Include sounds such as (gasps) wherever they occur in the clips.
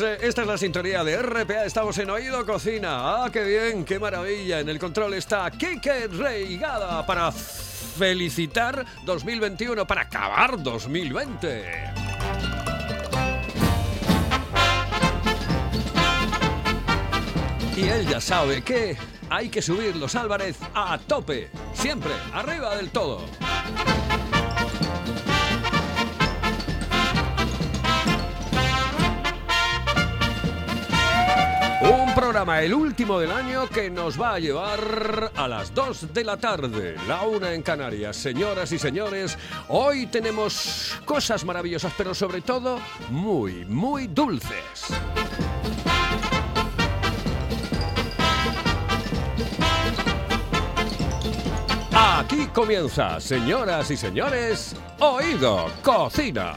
Amigos, Eh, esta es la sintonía de RPA, estamos en Oído Cocina. Ah, qué bien, qué maravilla. En el control está Kike Reigada para felicitar 2021, para acabar 2020. Y él ya sabe que hay que subir los Álvarez a tope, siempre, arriba del todo. El último del año, que nos va a llevar a las 2 de la tarde, la una en Canarias. Señoras y señores, hoy tenemos cosas maravillosas, pero sobre todo muy, muy dulces. Aquí comienza, señoras y señores, Oído Cocina.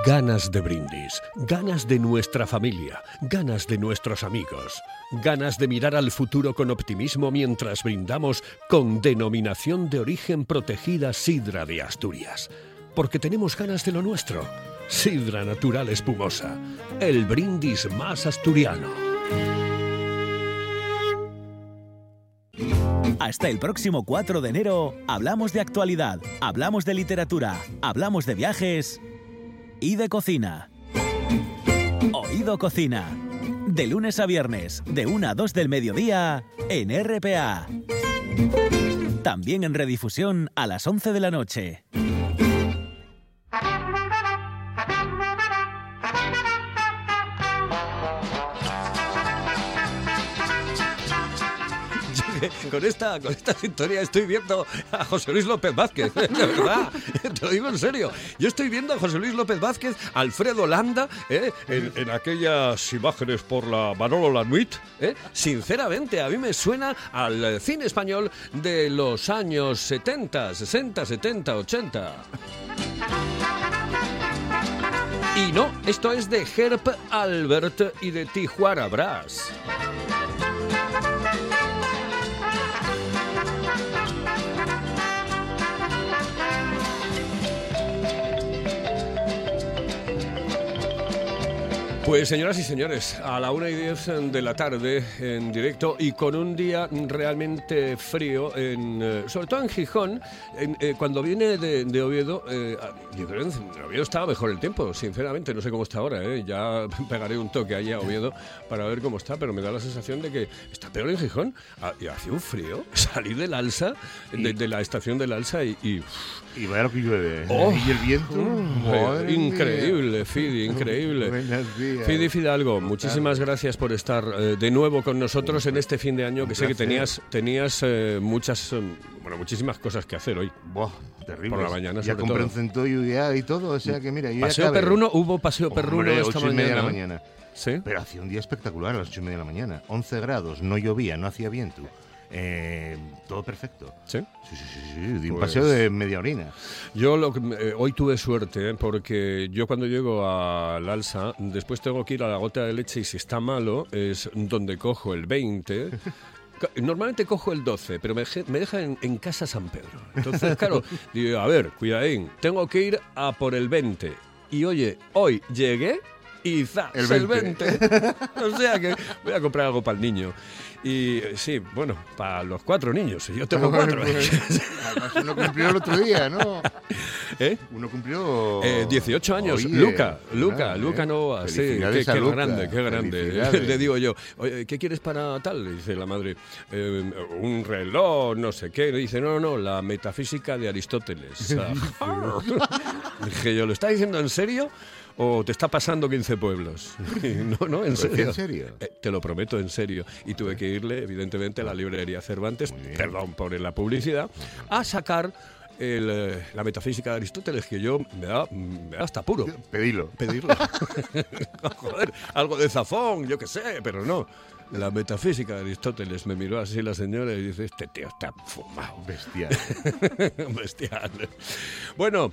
Ganas de brindis, ganas de nuestra familia, ganas de nuestros amigos, ganas de mirar al futuro con optimismo mientras brindamos con denominación de origen protegida Sidra de Asturias. Porque tenemos ganas de lo nuestro. Sidra natural espumosa, el brindis más asturiano. Hasta el próximo 4 de enero hablamos de actualidad, hablamos de literatura, hablamos de viajes y de cocina. Oído Cocina. De lunes a viernes, de 1 a 2 del mediodía, en RPA. También en redifusión a las 11 de la noche. (laughs) Con esta, con esta sintonía estoy viendo a José Luis López Vázquez, (laughs) de verdad, te lo digo en serio. Yo estoy viendo a José Luis López Vázquez, Alfredo Landa, ¿eh? en, aquellas imágenes por la Manolo Lanuit. ¿eh? Sinceramente, a mí me suena al cine español de los años 70, 60, 70, 80. Y no, esto es de Herb Albert y de Tijuana Brass. Pues señoras y señores, a la una y diez de la tarde en directo y con un día realmente frío, en, eh, sobre todo en Gijón, en, eh, cuando viene de, de Oviedo, eh, yo creo que en Oviedo estaba mejor el tiempo, sinceramente, no sé cómo está ahora, eh, ya (laughs) pegaré un toque allá a Oviedo para ver cómo está, pero me da la sensación de que está peor en Gijón, Ah, y hace un frío, (laughs) salí del Alsa, de, de la estación del Alsa y... y Y vaya lo que llueve. Oh. y el viento. mía. increíble, Fidi, increíble. (laughs) Fidi Fidalgo, muchísimas gracias por estar eh, de nuevo con nosotros en este fin de año, que sé que tenías, tenías eh, muchas, eh, bueno, muchísimas cosas que hacer hoy. Buah, terrible. Por la mañana, Ya sobre compré todo. un centollo ya y todo, o sea que mira, yo ya Paseo acabé. perruno, hubo paseo perruno Hombre, esta ocho y media de la mañana. mañana. Sí. Pero hacía un día espectacular a las 8 y media de la mañana. 11 grados, no llovía, no hacía viento. Eh, todo perfecto. Sí. Sí, sí, sí, sí, di un Pues- paseo de media orina. Yo lo que, eh, hoy tuve suerte, ¿eh? porque yo cuando llego al Alsa, después tengo que ir a la gota de leche y si está malo es donde cojo el 20. (laughs) Co- Normalmente cojo el 12, pero me, me deja en, en casa San Pedro. Entonces, claro, (laughs) digo, a ver, cuidadín, tengo que ir a por el 20. Y oye, hoy llegué y za, El el 20. 20. (laughs) o sea que voy a comprar algo para el niño. Y eh, sí, bueno, para los cuatro niños. Yo tengo cuatro. Además, uno cumplió el otro día, ¿no? (laughs) ¿Eh? Uno cumplió... Eh, 18 años, Oye, Luca, Luca, grande, Luca ¿eh? Novoa, sí, qué, qué Luca, grande, qué grande. (laughs) Le digo yo, Oye, ¿qué quieres para tal? Le dice la madre, "Eh, un reloj, no sé qué. Le dice, no, no, la metafísica de Aristóteles. (laughs) Dije yo, ¿lo está diciendo en serio? ¿O te está pasando 15 pueblos? (laughs) no, no, en ¿Lo decía serio. en serio? Eh, te lo prometo en serio. Y tuve que irle, evidentemente, a la librería Cervantes, perdón por la publicidad, a sacar el, eh, la metafísica de Aristóteles, que yo me da, me da hasta puro Pedilo. pedirlo. (laughs) Joder, algo de zafón, yo qué sé, pero no. La metafísica de Aristóteles me miró así la señora y dice, este tío está fumado. Bestial. (laughs) Bestial. Bueno,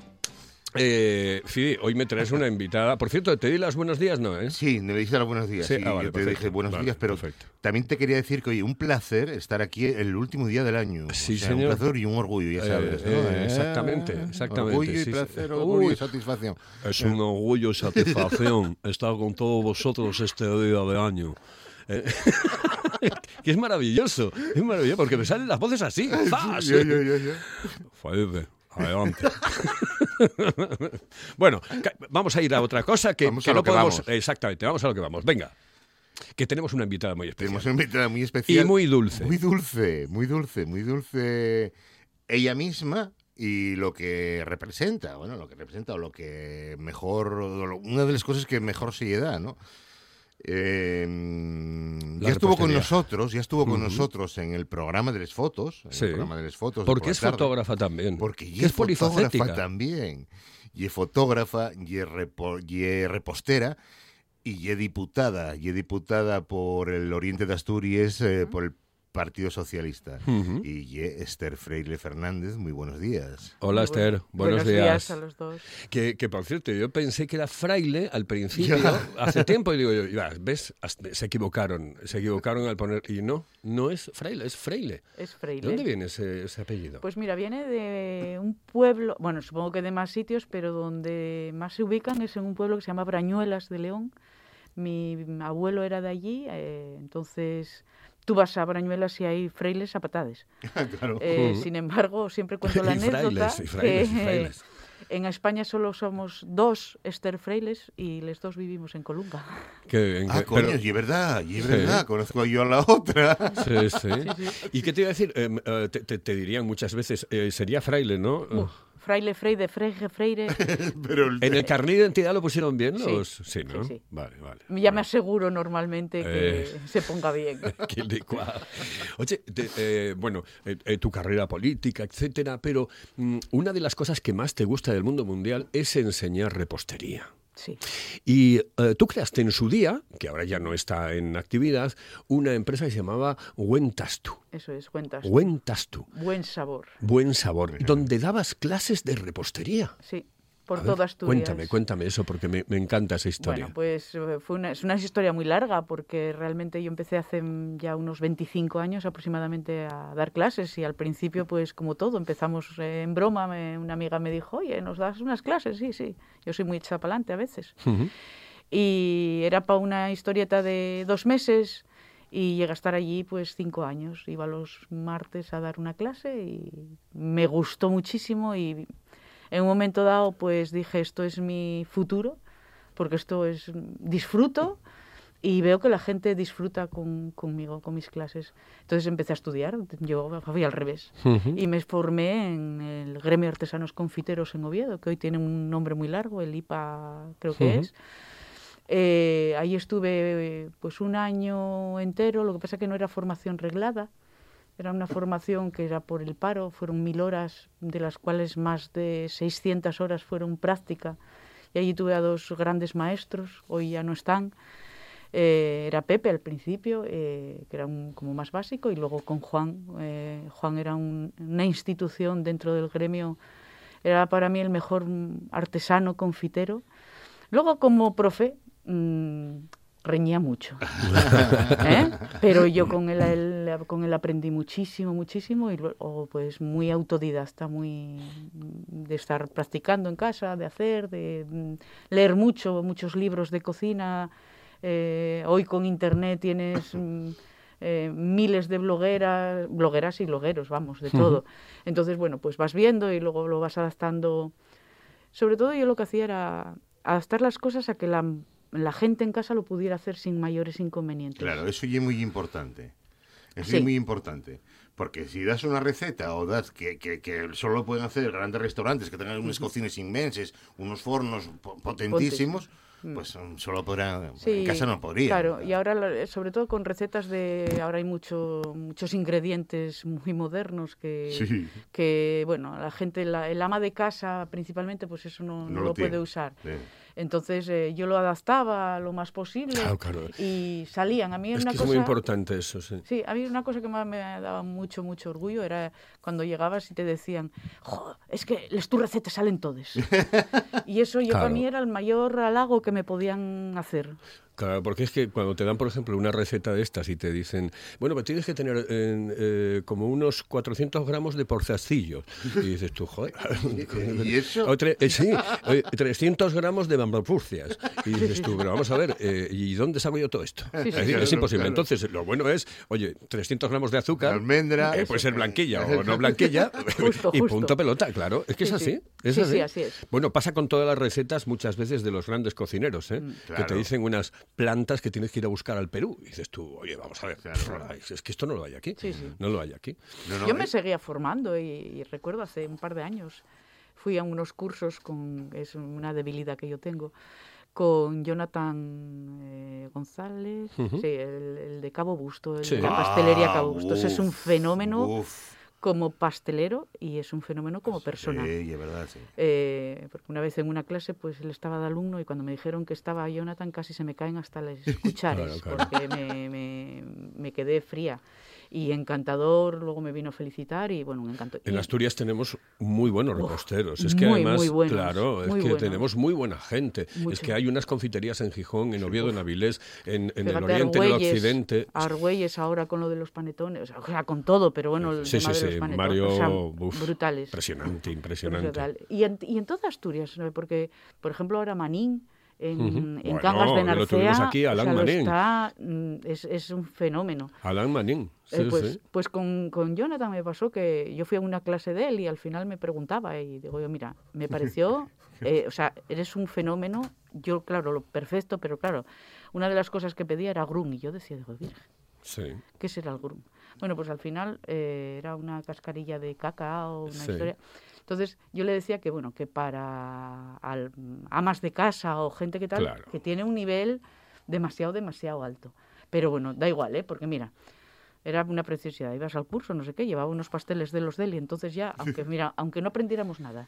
eh, Fidi, hoy me traes una invitada. Por cierto, te di las buenos días, ¿no? ¿eh? Sí, me dijiste los buenos días. Sí, Sí, ah, vale, yo te perfecto. dije buenos Vale, días, pero perfecto. también te quería decir que, oye, un placer estar aquí el último día del año. Sí, O sea, señor. Un placer y un orgullo, ya Eh, sabes. ¿no? eh, exactamente, exactamente, Orgullo y sí, placer, Uy. orgullo y satisfacción. Es un orgullo y (laughs) satisfacción estar con todos vosotros este día de año. (laughs) Que es maravilloso, es maravilloso, porque me salen las voces así. ¡zas! Yo, yo, yo, adelante. (laughs) bueno, vamos a ir a otra cosa que, no que podemos. vamos. Exactamente, vamos a lo que vamos. Venga, que tenemos una invitada muy especial. Tenemos una invitada muy especial. Y muy dulce. Muy dulce, muy dulce, muy dulce ella misma y lo que representa, bueno, lo que representa o lo que mejor, una de las cosas que mejor se le da, ¿no? Eh, ya estuvo con nosotros, ya estuvo con nosotros en el programa de las fotos, en Sí. el programa de las fotos. Porque es tarde. fotógrafa también. Porque es es fotógrafa también. Y es fotógrafa, y es, repo- y es repostera, y es diputada. Y es diputada por el Oriente de Asturias, eh, por el Partido Socialista. Y es Esther Freire Fernández, muy buenos días. Hola Muy Esther, bueno. buenos, días. a los dos. Que, que, por cierto, yo pensé que era fraile al principio, Ya. hace (laughs) tiempo, y digo yo, ya, ¿ves? Se equivocaron, se equivocaron al poner, y no, no es fraile, es freile. Es ¿De Freile. dónde viene ese, ese apellido? Pues mira, viene de un pueblo, bueno, supongo que de más sitios, pero donde más se ubican es en un pueblo que se llama Brañuelas de León. Mi abuelo era de allí, eh, entonces tú vas a Brañuelas y hay frailes a patades. (laughs) claro. Eh. Sin embargo, siempre (laughs) cuento la Y anécdota frailes, y frailes, y que frailes. en España solo somos dos Esther Freiles y los dos vivimos en Colunga. Que- en Ah, que- coño, pero- y es verdad, y es Sí. verdad, conozco yo a la otra. (laughs) Sí, sí. ¿Y qué te iba a decir? Em, eh, te, te- te dirían muchas veces, eh, sería fraile, ¿no? Uf, fraile, freire. (laughs) Pero el- ¿En el carnet de identidad lo pusieron bien? Sí, Los... Sí, ¿no? sí, sí. Vale, vale. Ya me aseguro normalmente que Eh. se ponga bien. (laughs) Qué licuado. Oye, te- eh, bueno, eh, eh, tu carrera política, etcétera, pero mm, una de las cosas que más te gusta del mundo mundial es enseñar repostería. Sí, Y eh, tú creaste en su día, que ahora ya no está en actividad, una empresa que se llamaba Huentastu. eso es, cuentas. Huentastu. Buen sabor. Buen sabor. Donde dabas clases de repostería. Sí, por A ver, todas Asturias. Cuéntame, cuéntame eso porque me, me encanta esa historia. Bueno, pues eh, fue una, es una historia muy larga porque realmente yo empecé hace ya unos 25 años aproximadamente a dar clases y al principio pues como todo empezamos eh, en broma, me- una amiga me dijo, oye, ¿nos das unas clases? Sí, sí, yo soy muy echada para adelante a veces. Y era para una historieta de dos meses y llegué a estar allí pues cinco años. Iba los martes a dar una clase y me gustó muchísimo y en un momento dado pues dije esto es mi futuro porque esto es disfruto y veo que la gente disfruta con, conmigo, con mis clases. Entonces empecé a estudiar, yo fui al revés. Ujú. Y me formé en el Gremio Artesanos Confiteros en Oviedo, que hoy tiene un nombre muy largo, el IPA creo que Ujú. es. Eh, ahí estuve pues un año entero, lo que pasa que no era formación reglada, era una formación que era por el paro, fueron mil horas, de las cuales más de 600 horas fueron práctica. Y allí tuve a dos grandes maestros, hoy ya no están. Eh, era Pepe al principio, eh, que era un, como más básico, y luego con Juan. eh, Juan era un- una institución dentro del gremio, era para mí el mejor mm, artesano confitero. Luego como profe, mm, reñía mucho. (laughs) ¿eh? Pero yo con él, él- con él aprendí muchísimo, muchísimo, y luego, pues muy autodidacta, muy de estar practicando en casa, de hacer, de mm, leer mucho, muchos libros de cocina. Eh, hoy con internet tienes mm, eh, miles de blogueras, blogueras y blogueros, vamos, de todo. Entonces, bueno, pues vas viendo y luego lo vas adaptando. Sobre todo yo lo que hacía era adaptar las cosas a que la, la gente en casa lo pudiera hacer sin mayores inconvenientes. Claro, eso ya es muy importante. Eso Sí. es muy importante. Porque si das una receta o das que, que, que solo pueden hacer grandes restaurantes que tengan unas cocinas inmensas, unos fornos po- potentísimos, pues mm, solo podrán. en casa no podrían. Claro, y ahora, sobre todo con recetas de. Ahora hay mucho, muchos ingredientes muy modernos que, Sí. que bueno, la gente, la- el ama de casa principalmente, pues eso no, no No lo, lo puede usar. Sí. Entonces eh, yo lo adaptaba lo más posible Claro, claro. y salían. A mí Es una que es cosa, muy importante eso, sí. Sí, a mí una cosa que más me daba mucho, mucho orgullo era cuando llegabas y te decían, "Jo, es que les tus recetas salen todas. (laughs) y eso yo para mí era el mayor halago que me podían hacer. Claro, porque es que cuando te dan, por ejemplo, una receta de estas y te dicen, bueno, pues tienes que tener en, eh, como unos 400 gramos de porzacillo. Y dices tú, joder. (laughs) (laughs) ¿Y eso? O tre- eh, sí, eh, 300 gramos de bambapurcias. Y dices tú, pero vamos a ver, eh, ¿y dónde saco yo todo esto? Sí, sí, es, decir, claro, es imposible. claro. Entonces, lo bueno es, oye, 300 gramos de azúcar. Almendra. eh, puede ser blanquilla o no blanquilla. (laughs) Justo, y justo. punto pelota, claro. Es que es Sí, así. sí. Es Sí, así. sí, así es. Bueno, pasa con todas las recetas muchas veces de los grandes cocineros, ¿eh? que te dicen unas plantas que tienes que ir a buscar al Perú. Y dices tú, oye, vamos a ver, Claro. pff, es que esto no lo hay aquí. Sí, sí. No lo hay aquí. No, no, Yo eh, me seguía formando y, y recuerdo hace un par de años fui a unos cursos con, es una debilidad que yo tengo, con Jonathan eh, González, sí, el, el de Cabo Busto, el Sí. de la pastelería Ah, Cabo Busto. Ese es un fenómeno uf. Como pastelero y es un fenómeno como persona. Sí, es verdad, sí. Eh, porque una vez en una clase, pues él estaba de alumno y cuando me dijeron que estaba Jonathan casi se me caen hasta las (laughs) cucharas Claro, claro. porque me, me- me quedé fría. Y encantador, luego me vino a felicitar y bueno, un encanto. En Asturias tenemos muy buenos reposteros. Es que muy, además, muy buenos, claro, es que buenos. tenemos muy buena gente. Es Mucho. que hay unas confiterías en Gijón, en Oviedo, en Avilés, en, en el oriente, en el Argüelles, occidente. Argüelles ahora con lo de los panetones, o sea, con todo, pero bueno, el Sí, tema sí, de los sí, panetones, Mario, o sea, uf, brutales. Impresionante, impresionante. Brutal. Y en, y en toda Asturias, ¿no? porque, por ejemplo, ahora Manín, en, Ujú. en Bueno, Cangas de que lo tuvimos aquí, o Alan sea, está, mm, es, es un fenómeno. Alan Manín. Sí, Eh, pues, sí. pues con, con Jonathan me pasó que yo fui a una clase de él y al final me preguntaba y digo yo, mira, me pareció, (laughs) eh, o sea, eres un fenómeno, yo claro, lo perfecto, pero claro, una de las cosas que pedía era grum y yo decía, digo, virgen, sí. ¿qué será el grum? Bueno, pues al final eh, era una cascarilla de cacao, una Sí. historia. Entonces yo le decía que bueno, que para al- amas de casa o gente que tal, Claro. que tiene un nivel demasiado, demasiado alto. Pero bueno, da igual, ¿eh? Porque mira, era una preciosidad. Ibas al curso, no sé qué, llevaba unos pasteles de los Deli, entonces ya, aunque (laughs) mira, aunque no aprendiéramos nada.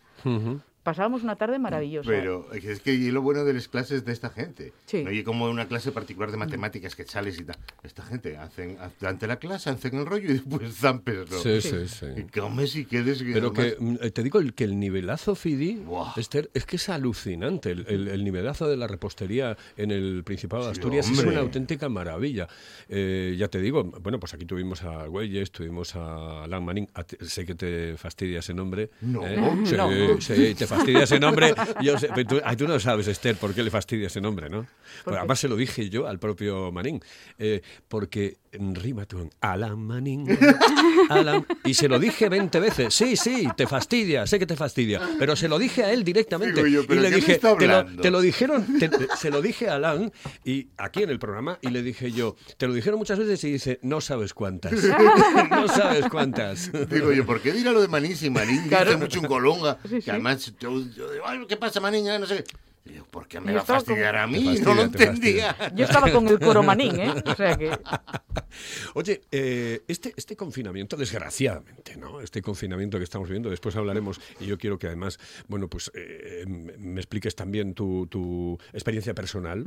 Pasábamos una tarde maravillosa. Pero es que y lo bueno de las clases de esta gente. Sí. No y como una clase particular de matemáticas que sales y tal. Esta gente hacen durante la clase hacen el rollo y después zampeslo. Sí, Sí. sí, sí. Y comes y quedes. y Pero que mm, eh, te digo el- que el nivelazo Fidi. Esther, es que es alucinante. El, el- el nivelazo de la repostería en el Principado de Sí, Asturias es una auténtica maravilla. Eh, ya te digo, bueno, pues aquí tuvimos a Güelles, tuvimos a Alan Manning. A sé que te fastidia ese nombre. No. ¿eh? No. sí, te fastidia ese nombre. Yo sé, tú, ah, tú no sabes, Esther, por qué le fastidia ese nombre, ¿no? Pues además se lo dije yo al propio Manning. eh, porque rima tú en Alan Manning. Alan, y se lo dije 20 veces. Sí, sí, te fastidia, sé que te fastidia. Pero se lo dije a él directamente. Digo yo, y ¿pero le dije, está te lo, hablando? te lo dijeron, te- se lo dije a Alan y aquí en el programa y le dije yo, te lo dijeron muchas veces y dice, no sabes cuántas. no sabes cuántas. Digo yo, ¿por qué dirá lo de Manín si Manín Claro. dice mucho en Colonga? Sí, Que además, yo, yo digo, "Ay, ¿qué pasa, Manín? No sé. qué". Digo, ¿por qué me Yo va a estaba fastidiar a mí? Fastidia, no lo te entendía. Yo estaba con el coromanín, ¿eh? O sea que... (laughs) Oye, eh, este, este confinamiento, desgraciadamente, ¿no? Este confinamiento que estamos viviendo, después hablaremos, y yo quiero que además, bueno, pues eh, me me expliques también tu, tu experiencia personal.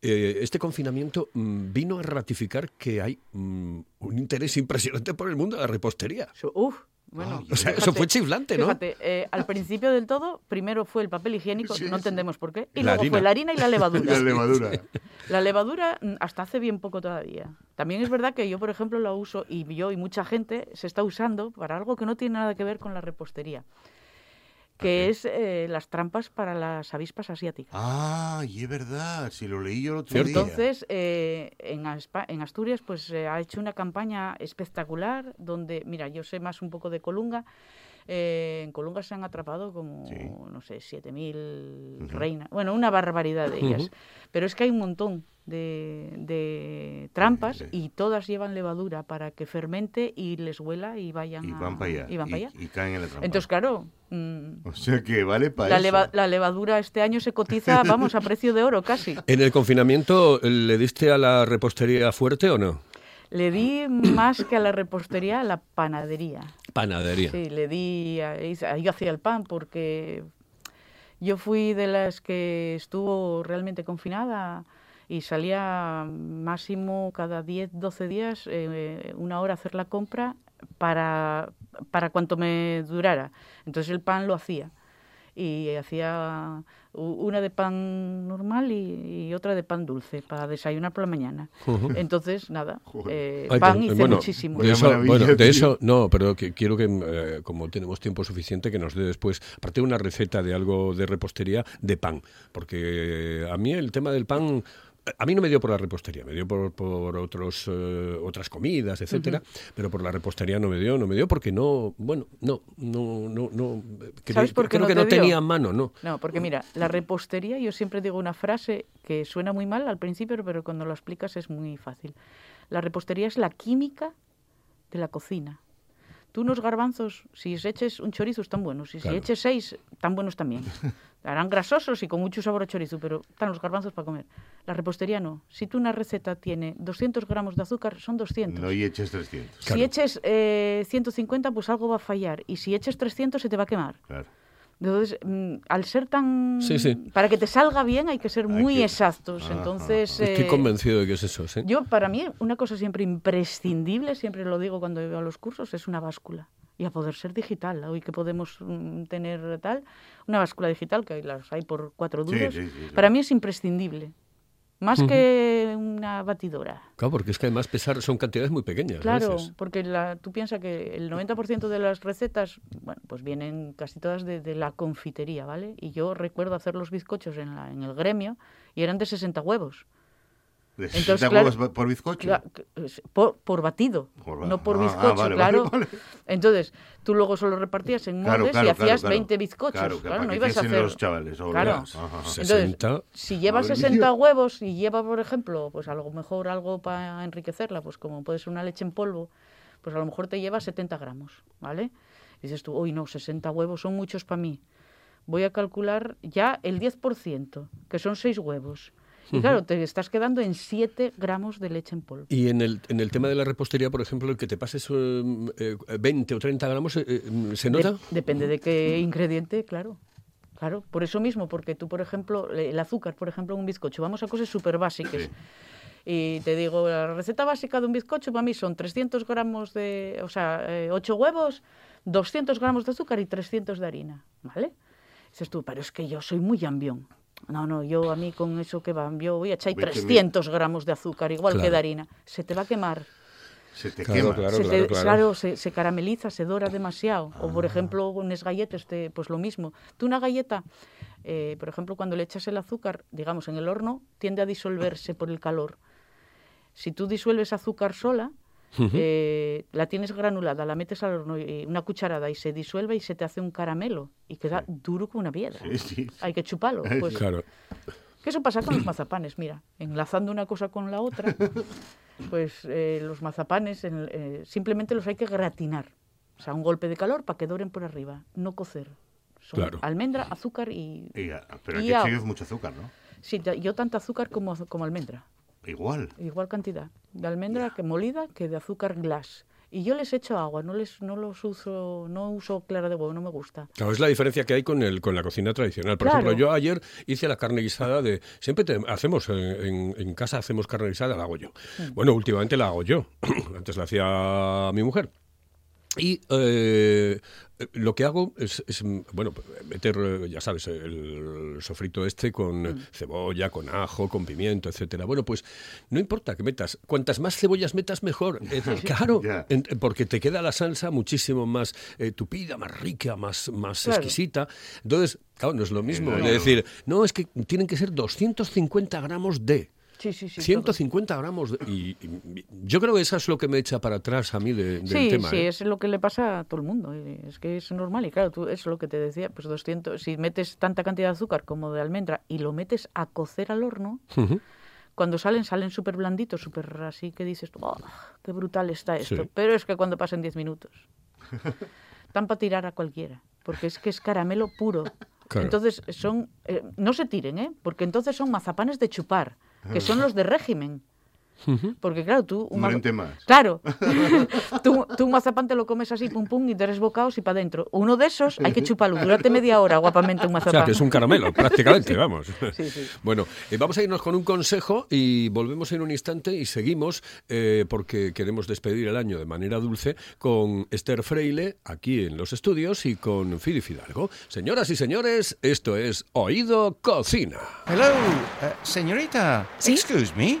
Eh, este confinamiento mm, vino a ratificar que hay mm, un interés impresionante por el mundo de la repostería. Uf, Bueno, O sea, eso fue chiflante, ¿no? Fíjate, eh, al principio del todo, primero fue el papel higiénico, Sí, no entendemos por qué, y La luego harina. fue la harina y la levadura. (laughs) La levadura. (laughs) La levadura mm, hasta hace bien poco todavía. También es verdad que yo, por ejemplo, la uso y yo y mucha gente se está usando para algo que no tiene nada que ver con la repostería, que es eh, las trampas para las avispas asiáticas. Ah, y es verdad, si lo leí yo el otro ¿Cierto? día. Entonces, eh, en, Aspa- en Asturias, pues eh, ha hecho una campaña espectacular donde, mira, yo sé más un poco de Colunga. Eh, en Colunga se han atrapado como, Sí. no sé, 7.000 reinas. Bueno, una barbaridad de ellas. Pero es que hay un montón de, de trampas Sí. y todas llevan levadura para que fermente y les huela y vayan, y a- van para allá. y van para allá. y caen en la trampa. Entonces, claro, mm, o sea que vale para la, eso. leva- la levadura este año se cotiza, vamos, a precio de oro casi. (laughs) ¿En el confinamiento le diste a la repostería fuerte o no? Le di más que a la repostería, a la panadería. Panadería. Sí, le di, ahí hacía el pan porque yo fui de las que estuvo realmente confinada y salía máximo cada 10, 12 días, eh, una hora a hacer la compra para, para cuanto me durara. Entonces el pan lo hacía. Y hacía una de pan normal y, y otra de pan dulce para desayunar por la mañana. Entonces, nada, (laughs) eh, Ay, pan hice bueno, muchísimo. De eso, maravilla, bueno, de tío. eso, no, pero que quiero que, eh, como tenemos tiempo suficiente, que nos dé después, aparte una receta de algo de repostería de pan, porque a mí el tema del pan, a mí no me dio por la repostería, me dio por, por otros, eh, otras comidas, etcétera, pero por la repostería no me dio, no me dio porque no, bueno, no, no, no, no, ¿Sabes por qué creo no que te no dio? tenía mano, no. No, porque mira, la repostería, yo siempre digo una frase que suena muy mal al principio, pero cuando lo explicas es muy fácil. La repostería es la química de la cocina. Tú unos garbanzos, si eches un chorizo, están buenos. Y Claro. si eches seis, están buenos también. (laughs) Harán grasosos y con mucho sabor a chorizo, pero están los garbanzos para comer. La repostería no. Si tú una receta tiene 200 gramos de azúcar, son 200. No y eches 300. Claro. Si eches eh, 150, pues algo va a fallar. Y si eches 300, se te va a quemar. Claro. Entonces, mm, al ser tan... Sí, sí. Para que te salga bien hay que ser Hay muy que- exactos. Ajá, Entonces, Estoy eh, convencido de que es eso, ¿sí? yo, para mí, una cosa siempre imprescindible, siempre lo digo cuando veo a los cursos, es una báscula. Y a poder ser digital. Hoy que podemos mm, tener tal, una báscula digital, que las hay por cuatro Sí, duros, sí, sí, sí. para mí es imprescindible. Más que una batidora. Claro, porque es que además pesar son cantidades muy pequeñas. Claro, veces. porque la, tú piensas que el 90% de las recetas, bueno, pues vienen casi todas de, de la confitería, ¿vale? Y yo recuerdo hacer los bizcochos en, la, en el gremio y eran de 60 huevos. ¿De Entonces, 60 claro, huevos por bizcocho? Por, por batido, Por no por ah, ah, bizcocho, vale, claro. vale, (laughs) vale. Entonces, tú luego solo repartías en moldes claro, y hacías claro, claro. 20 bizcochos. Claro, Claro, no ibas a hacer... los chavales, o Claro. 60. Si lleva Madre 60 mía. huevos y lleva, por ejemplo, pues a lo mejor algo para enriquecerla, pues como puede ser una leche en polvo, pues a lo mejor te lleva 70 gramos, ¿vale? Y dices tú, uy, no, 60 huevos son muchos para mí. Voy a calcular ya el 10%, que son 6 huevos. Y claro, te estás quedando en 7 gramos de leche en polvo. Y en el, en el tema de la repostería, por ejemplo, el que te pases eh, eh, 20 o 30 gramos, eh, eh, ¿se nota? De- depende de qué ingrediente, claro. Claro, por eso mismo, porque tú, por ejemplo, el azúcar, por ejemplo, en un bizcocho, vamos a cosas súper básicas. Sí. Y te digo, la receta básica de un bizcocho para mí son 300 gramos de, o sea, 8 huevos, 200 gramos de azúcar y 300 de harina, ¿vale? Dices tú, pero es que yo soy muy ambión. No, no, yo a mí con eso que va, yo voy a echar Vete, 300 gramos de azúcar, igual que de harina. Se te va a quemar Se te Claro, quema. claro. se, te- claro. se, se carameliza, se dora demasiado. O, por ejemplo, unas galletas, te- pues lo mismo. Tú una galleta, eh, por ejemplo, cuando le echas el azúcar, digamos, en el horno, tiende a disolverse por el calor. Si tú disuelves azúcar sola, eh, la tienes granulada, la metes al horno, y una cucharada y se disuelve y se te hace un caramelo y queda duro como una piedra. Sí, sí. Hay que chuparlo. Pues, Claro. que eso pasa con los mazapanes, mira, enlazando una cosa con la otra, (laughs) pues eh, los mazapanes en- eh, simplemente los hay que gratinar. O sea, un golpe de calor para que doren por arriba, no cocer. Son Claro. almendra, azúcar y... Y, pero Y sigues mucho azúcar, ¿no? Sí, yo tanto azúcar como, como almendra. Igual. Igual cantidad de almendra que molida que de azúcar glass. Y yo les echo agua, no les no los uso, no uso clara de huevo, no me gusta. Claro, es la diferencia que hay con el con la cocina tradicional. Por Claro. ejemplo, yo ayer hice la carne guisada de... Siempre te- hacemos, eh, en, en casa hacemos carne guisada, la hago yo. Mm. Bueno, últimamente la hago yo. (clears throat) Antes la hacía mi mujer. Y eh, lo que hago es, es, bueno, meter, ya sabes, el sofrito este con Mm. cebolla, con ajo, con pimiento, etcétera. Bueno, pues no importa que metas, cuantas más cebollas metas mejor. Eh, (laughs) claro, en- porque te queda la salsa muchísimo más eh, tupida, más rica, más, más Claro. exquisita. Entonces, claro, no es lo mismo Claro. de decir, no, es que tienen que ser 250 gramos de. Sí, sí, sí. 150 gramos de- y, y yo creo que eso es lo que me echa para atrás a mí de- del Sí, tema. sí, ¿eh? es lo que le pasa a todo el mundo. Es que es normal. Y claro, tú, eso es lo que te decía, pues 200, si metes tanta cantidad de azúcar como de almendra y lo metes a cocer al horno, cuando salen, salen súper blanditos, súper así que dices, "Oh, qué brutal está esto. Sí. Pero es que cuando pasan 10 minutos, (laughs) están para tirar a cualquiera, porque es que es caramelo puro. Claro. Entonces son, eh, no se tiren, ¿eh? Porque entonces son mazapanes de chupar, que son los de régimen. Porque claro, tú... Un más. Claro. (laughs) tú, tú un mazapán te lo comes así, pum pum, y tres bocados y para adentro. Uno de esos hay que chuparlo. Durante media hora, guapamente, un O mazapán. sea, que es un caramelo, prácticamente, (laughs) vamos. Sí, sí. Bueno, eh, vamos a irnos con un consejo y volvemos en un instante y seguimos eh, porque queremos despedir el año de manera dulce con Esther Freile aquí en los estudios y con Fili Fidalgo. Señoras y señores, esto es Oído Cocina. Hello, eh, señorita. ¿Sí? Excuse me.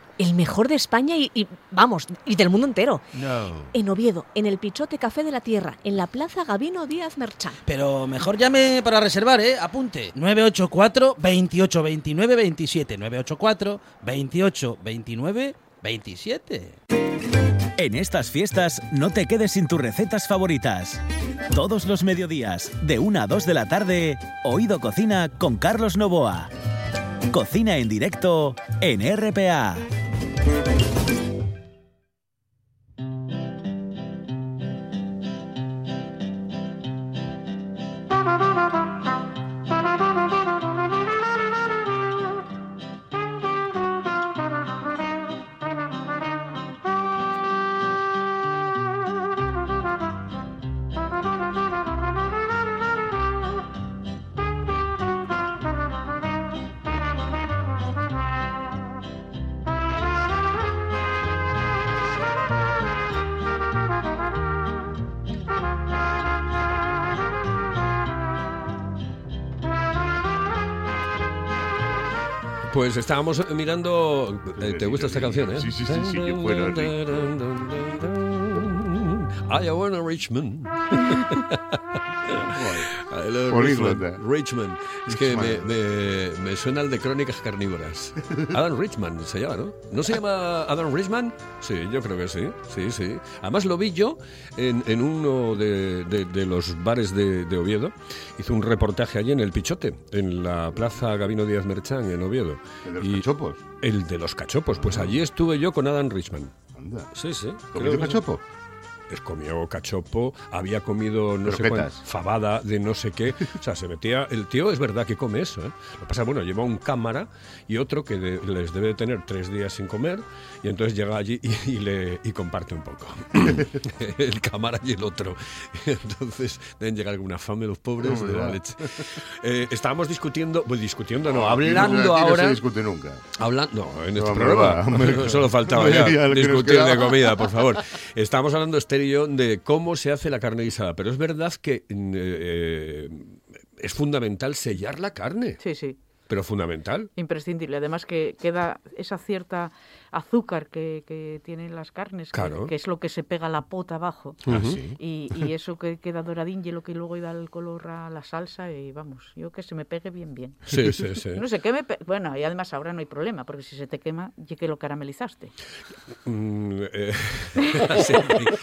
El mejor de España y, y, vamos, y del mundo entero. No. En Oviedo, en el Pichote Café de la Tierra, en la Plaza Gabino Díaz Merchán. Pero mejor llame para reservar, ¿eh? Apunte. 984 28 29 27. 984 28 29 27. En estas fiestas no te quedes sin tus recetas favoritas. Todos los mediodías, de 1 a 2 de la tarde, Oído Cocina con Carlos Novoa. Cocina en directo en RPA. Pues estábamos mirando. eh, ¿Te gusta esta canción, eh? Sí, sí, sí, sí, qué bueno, (laughs) I wanna Richmond. (laughs) Richmond. Richmond. Es que me, me- me suena el de Crónicas Carnívoras. (laughs) Adam Richman se llama, ¿no? ¿No se llama Adam Richman? Sí, yo creo que sí. Sí, sí. Además lo vi yo en, en uno de, de- de los bares de, de Oviedo. Hizo un reportaje allí en El Pichote, en la Plaza Gabino Díaz Merchán, en Oviedo. ¿El de los Y- cachopos? El de los cachopos. Pues allí estuve yo con Adam Richman. Anda. Sí, sí. ¿Comiste cachopo? Comió cachopo, había comido no sé cuánto, fabada de no sé qué. (laughs) O sea, se metía. El tío es verdad que come eso, ¿eh? Lo que pasa, bueno, lleva un cámara y otro que de- les debe de tener tres días sin comer y entonces llega allí y, y le, y comparte un poco. (coughs) (coughs) el cámara y el otro. (laughs) Entonces deben llegar alguna fame los pobres No, de la leche. Eh, estábamos discutiendo, pues discutiendo, no, no hablando aquí No ahora. se discute nunca. Hablando, no, en este programa. (laughs) Solo faltaba ya, discutir de comida, por favor. Estamos hablando, Esther de cómo se hace la carne guisada, pero es verdad que mm, eh, es fundamental sellar la carne, Sí, sí. pero fundamental. Imprescindible. Además que queda esa cierta azúcar que, que tienen las carnes, que- Claro. que, es lo que se pega la pota abajo. Ah. Y, y (laughs) eso que queda doradín y lo que luego da el color a la salsa y vamos, yo que se me pegue bien bien. Sí, sí, sí. (laughs) No sé qué me... pe- Bueno, y además ahora no hay problema, porque si se te quema, ya que lo caramelizaste. Mm, eh, (laughs) sí,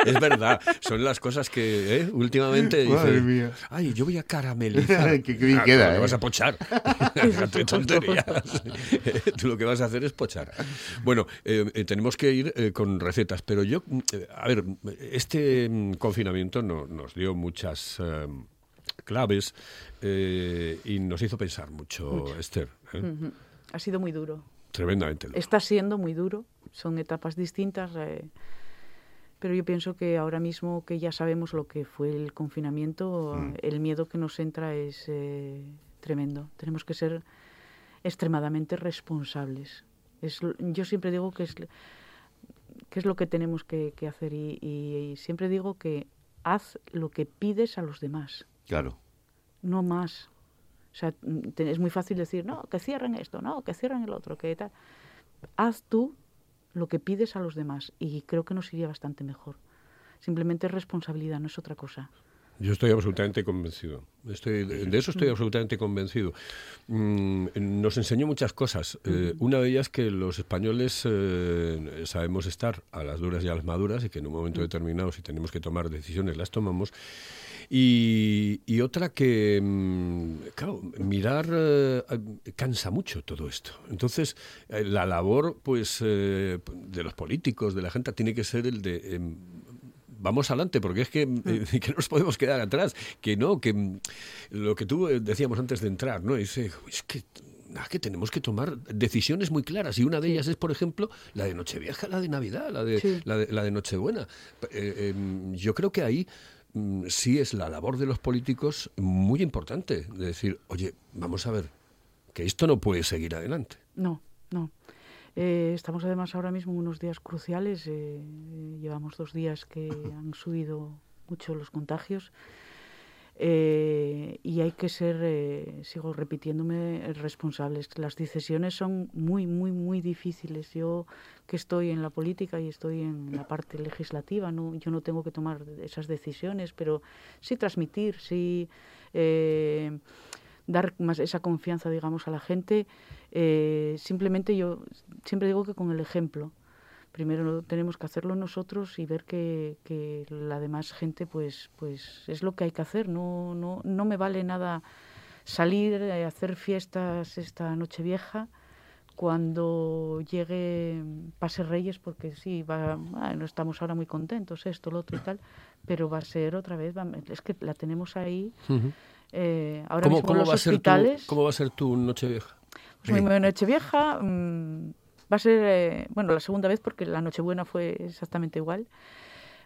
es verdad, son las cosas que ¿eh? últimamente mía. ay, yo voy a caramelizar. Qué bien Ah, queda, ¿eh? vas a pochar. Tonterías. tú lo que vas a hacer es pochar. Bueno, eh, eh, tenemos que ir eh, con recetas, pero yo, mm, eh, a ver, este mm, confinamiento no- nos dio muchas eh, claves eh, y nos hizo pensar mucho, Esther. Ha sido muy duro. Tremendamente. duro. Está siendo muy duro. Son etapas distintas. Pero yo pienso que ahora mismo que ya sabemos lo que fue el confinamiento, Mm. el miedo que nos entra es eh, tremendo. Tenemos que ser extremadamente responsables. Es, yo siempre digo que es, que es lo que tenemos que, que hacer y, y- y siempre digo que haz lo que pides a los demás, Claro. no más. O sea, mm, te- es muy fácil decir, no, que cierren esto, no, que cierren el otro, que tal. Haz tú lo que pides a los demás y creo que nos iría bastante mejor. Simplemente es responsabilidad, no es otra cosa. Yo estoy absolutamente convencido. Estoy, de eso estoy absolutamente convencido. Mm, nos enseñó muchas cosas. Eh, una de ellas que los españoles eh, sabemos estar a las duras y a las maduras y que en un momento determinado, si tenemos que tomar decisiones, las tomamos. Y, y otra que, mm, claro, mirar eh, cansa mucho todo esto. Entonces, la labor pues de los políticos, de la gente, tiene que ser el de em, vamos adelante, porque es que, eh, (laughs) que no nos podemos quedar atrás, que no, que mm, lo que tú eh, decíamos antes de entrar, ¿no? Es, eh, es que tenemos que tomar decisiones muy claras y una de ellas es, por ejemplo, la de Nochevieja, la de Navidad, la de, Sí. la de, la de Nochebuena. Eh, em, yo creo que ahí mm, sí es la labor de los políticos muy importante, de decir, oye, vamos a ver, que esto no puede seguir adelante. No. Eh, estamos además ahora mismo en unos días cruciales. eh, llevamos dos días que han subido mucho los contagios. eh, y hay que ser, eh, sigo repitiéndome, eh, responsables. Las decisiones son muy, muy, muy difíciles. Yo que estoy en la política y estoy en la parte legislativa, no, yo no tengo que tomar esas decisiones, pero sí transmitir, sí eh, dar más esa confianza, digamos, a la gente. Eh, simplemente yo siempre digo que con el ejemplo. Primero tenemos que hacerlo nosotros y ver que, que la demás gente, pues, pues es lo que hay que hacer. No, no, no me vale nada salir a hacer fiestas esta noche vieja cuando llegue Pase Reyes, porque sí, va, ah, no estamos ahora muy contentos, esto, lo otro y tal, pero va a ser otra vez, va- es que la tenemos ahí. eh, ahora ¿Cómo, mismo cómo los va a ser tu, hospitales. ¿Cómo va a ser tu Nochevieja? Pues mi Nochevieja mm, va a ser, eh, bueno, la segunda vez porque la Nochebuena fue exactamente igual.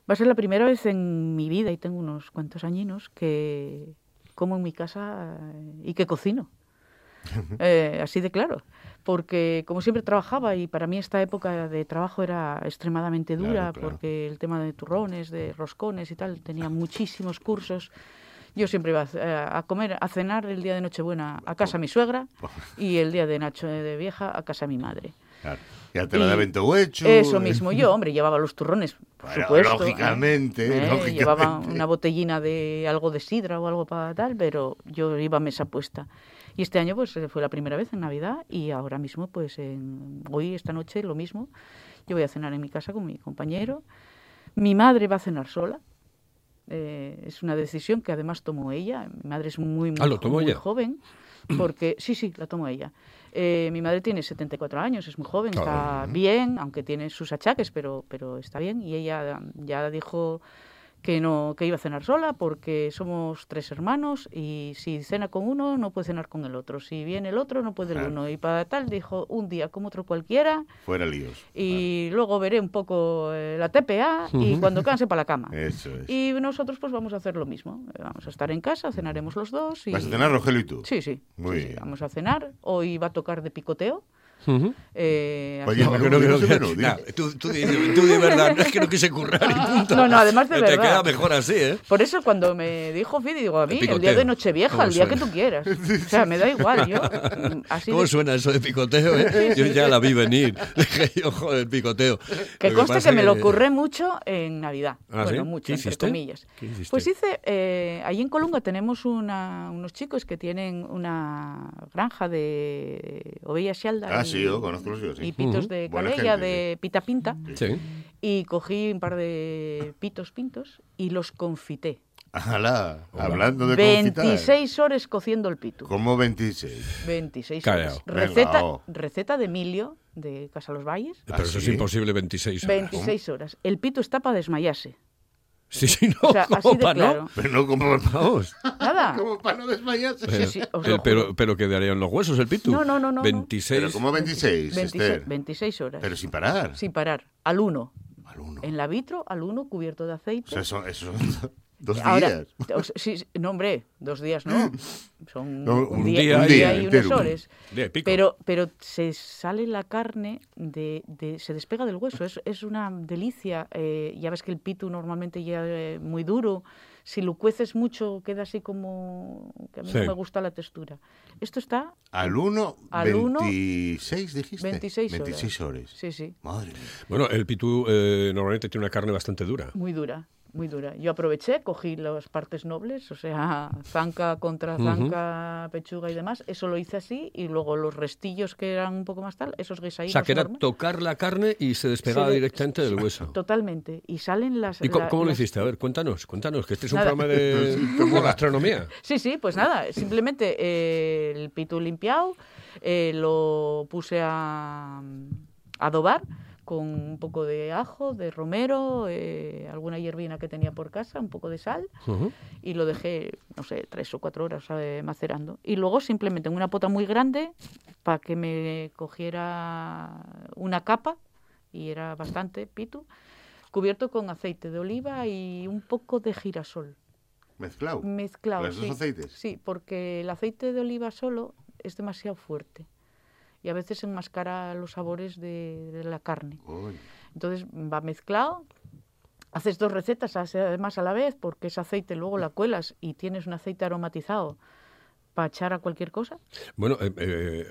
Va a ser la primera vez en mi vida, y tengo unos cuantos añinos, que como en mi casa eh, y que cocino. Eh, así de claro. Porque como siempre trabajaba y para mí esta época de trabajo era extremadamente dura, Claro, claro. porque el tema de turrones, de roscones y tal, tenía muchísimos cursos. Yo siempre iba a, eh, a comer, a cenar el día de Nochebuena a casa de mi suegra y el día de Nacho de vieja a casa de mi madre. Claro. Ya te la da Y Vento Hecho. Eso mismo yo, hombre, llevaba los turrones, por Bueno, supuesto. ¿eh? lógicamente, Eh, lógicamente. Llevaba una botellina de algo de sidra o algo para tal, pero yo iba a mesa puesta. Y este año pues eh, fue la primera vez en Navidad y ahora mismo pues en- hoy, esta noche, lo mismo. Yo voy a cenar en mi casa con mi compañero. Mi madre va a cenar sola. Eh, es una decisión que además tomó ella. Mi madre es muy, muy, Ah, ¿lo jo- tomó muy ella? joven. Porque, (clears throat) sí, sí, la tomó ella. Eh, mi madre tiene 74 años, es muy joven, está Ah. bien, aunque tiene sus achaques, pero, pero está bien. Y ella ya dijo que no que iba a cenar sola porque somos tres hermanos y si cena con uno no puede cenar con el otro. Si viene el otro no puede el uno. Y para tal dijo un día como otro cualquiera Fuera líos. y luego veré un poco eh, la TPA y cuando canse para la cama. Eso es. Y nosotros pues vamos a hacer lo mismo. Eh, Vamos a estar en casa, cenaremos los dos. Y... ¿Vas a cenar, Rogelio, y tú? Sí, sí. Muy sí, sí, bien. Vamos a cenar. Hoy va a tocar de picoteo. Eh, Oye, No, que no, que (laughs) que- el nah, tú, tú tú de verdad, no es que no quise currar y punto. No, no, además de (laughs) Te verdad. queda mejor así, ¿eh? Por eso cuando me dijo Fidi, digo, a mí, el día picoteo. de Nochevieja, ¿Cómo el día que suena? tú quieras. (laughs) O sea, me da igual, yo. mm, Así ¿Cómo de- suena eso de picoteo, eh? Yo ya la vi venir. Dije yo, joder, picoteo. Que Lo conste pasa que me lo ocurré mucho en Navidad. ¿Ah, bueno, sí? mucho, ¿Qué entre hiciste? comillas. ¿Qué? Pues hice, eh, allí en Colunga tenemos una, unos chicos que tienen una granja de ovejas xalda Ah, y, sí, yo conozco los suyos, sí. y pitos Ujú. de Buena calella, gente, de pita pinta. Sí. Y cogí un par de pitos pintos y los confité. Alá, hablando de confitar. 26 horas cociendo el pito. ¿Cómo 26? 26 Callao. horas. Venga, Receta, oh. receta de Emilio, de Casa Los Valles. Pero ¿Ah, eso es sí? imposible 26 horas. 26 horas. El pito está para desmayarse. Sí, sí, no. O sea, ¿cómo así de pa' no? claro. Pero no como... Vamos. Nada. (laughs) Como para no desmayarse. Sí, sí, os El- pero, pero quedarían los huesos el pitu. No, no, no, no, no. 26. Pero como 26, 26, Esther. 26 horas. Pero sin parar. Sin parar. Al uno. Al uno. En la vitro, al uno, cubierto de O aceite. sea, eso, eso son dos Ahora, días. sea, sí, no, hombre, dos días no. (gasps) Son No, un, día, día un y- día y unas horas. Pero, pero se sale la carne, de, de- se despega del hueso. Es, es una delicia. eh, ya ves que el pitu normalmente ya eh, muy duro. Si lo cueces mucho, queda así como... que a mí Sí. no me gusta la textura. Esto está... Al 1, Al uno, 26 dijiste. 26 horas. 26 horas. Sí, sí. Madre mía. Bueno, el pitú eh, normalmente tiene una carne bastante dura. Muy dura, muy dura. Yo aproveché, cogí las partes nobles, o sea, (laughs) zanca contra zanca, pechuga y demás. Eso lo hice así y luego los restillos que eran un poco más tal, esos O guisaídos. sea, que era tocar la carne y se despegaba Se de- directamente del hueso. Totalmente. Y salen las... ¿Y cómo, la- cómo lo hiciste? A ver, cuéntanos, cuéntanos, que este es un Nada. programa de, de gastronomía. Sí, sí, pues nada, simplemente eh, el pitu limpiado, eh, lo puse a, a adobar con un poco de ajo, de romero, eh, alguna hierbina que tenía por casa, un poco de sal y lo dejé, no sé, tres o cuatro horas eh, macerando. Y luego simplemente en una pota muy grande para que me cogiera una capa, y era bastante pitu, cubierto con aceite de oliva y un poco de girasol. Mezclado. Mezclado. ¿Los dos sí. aceites? Sí, porque el aceite de oliva solo es demasiado fuerte y a veces enmascara los sabores de, de la carne. Coño. Entonces va mezclado. Haces dos recetas además a la vez porque ese aceite luego la cuelas y tienes un aceite aromatizado para echar a cualquier cosa. Bueno, eh, eh,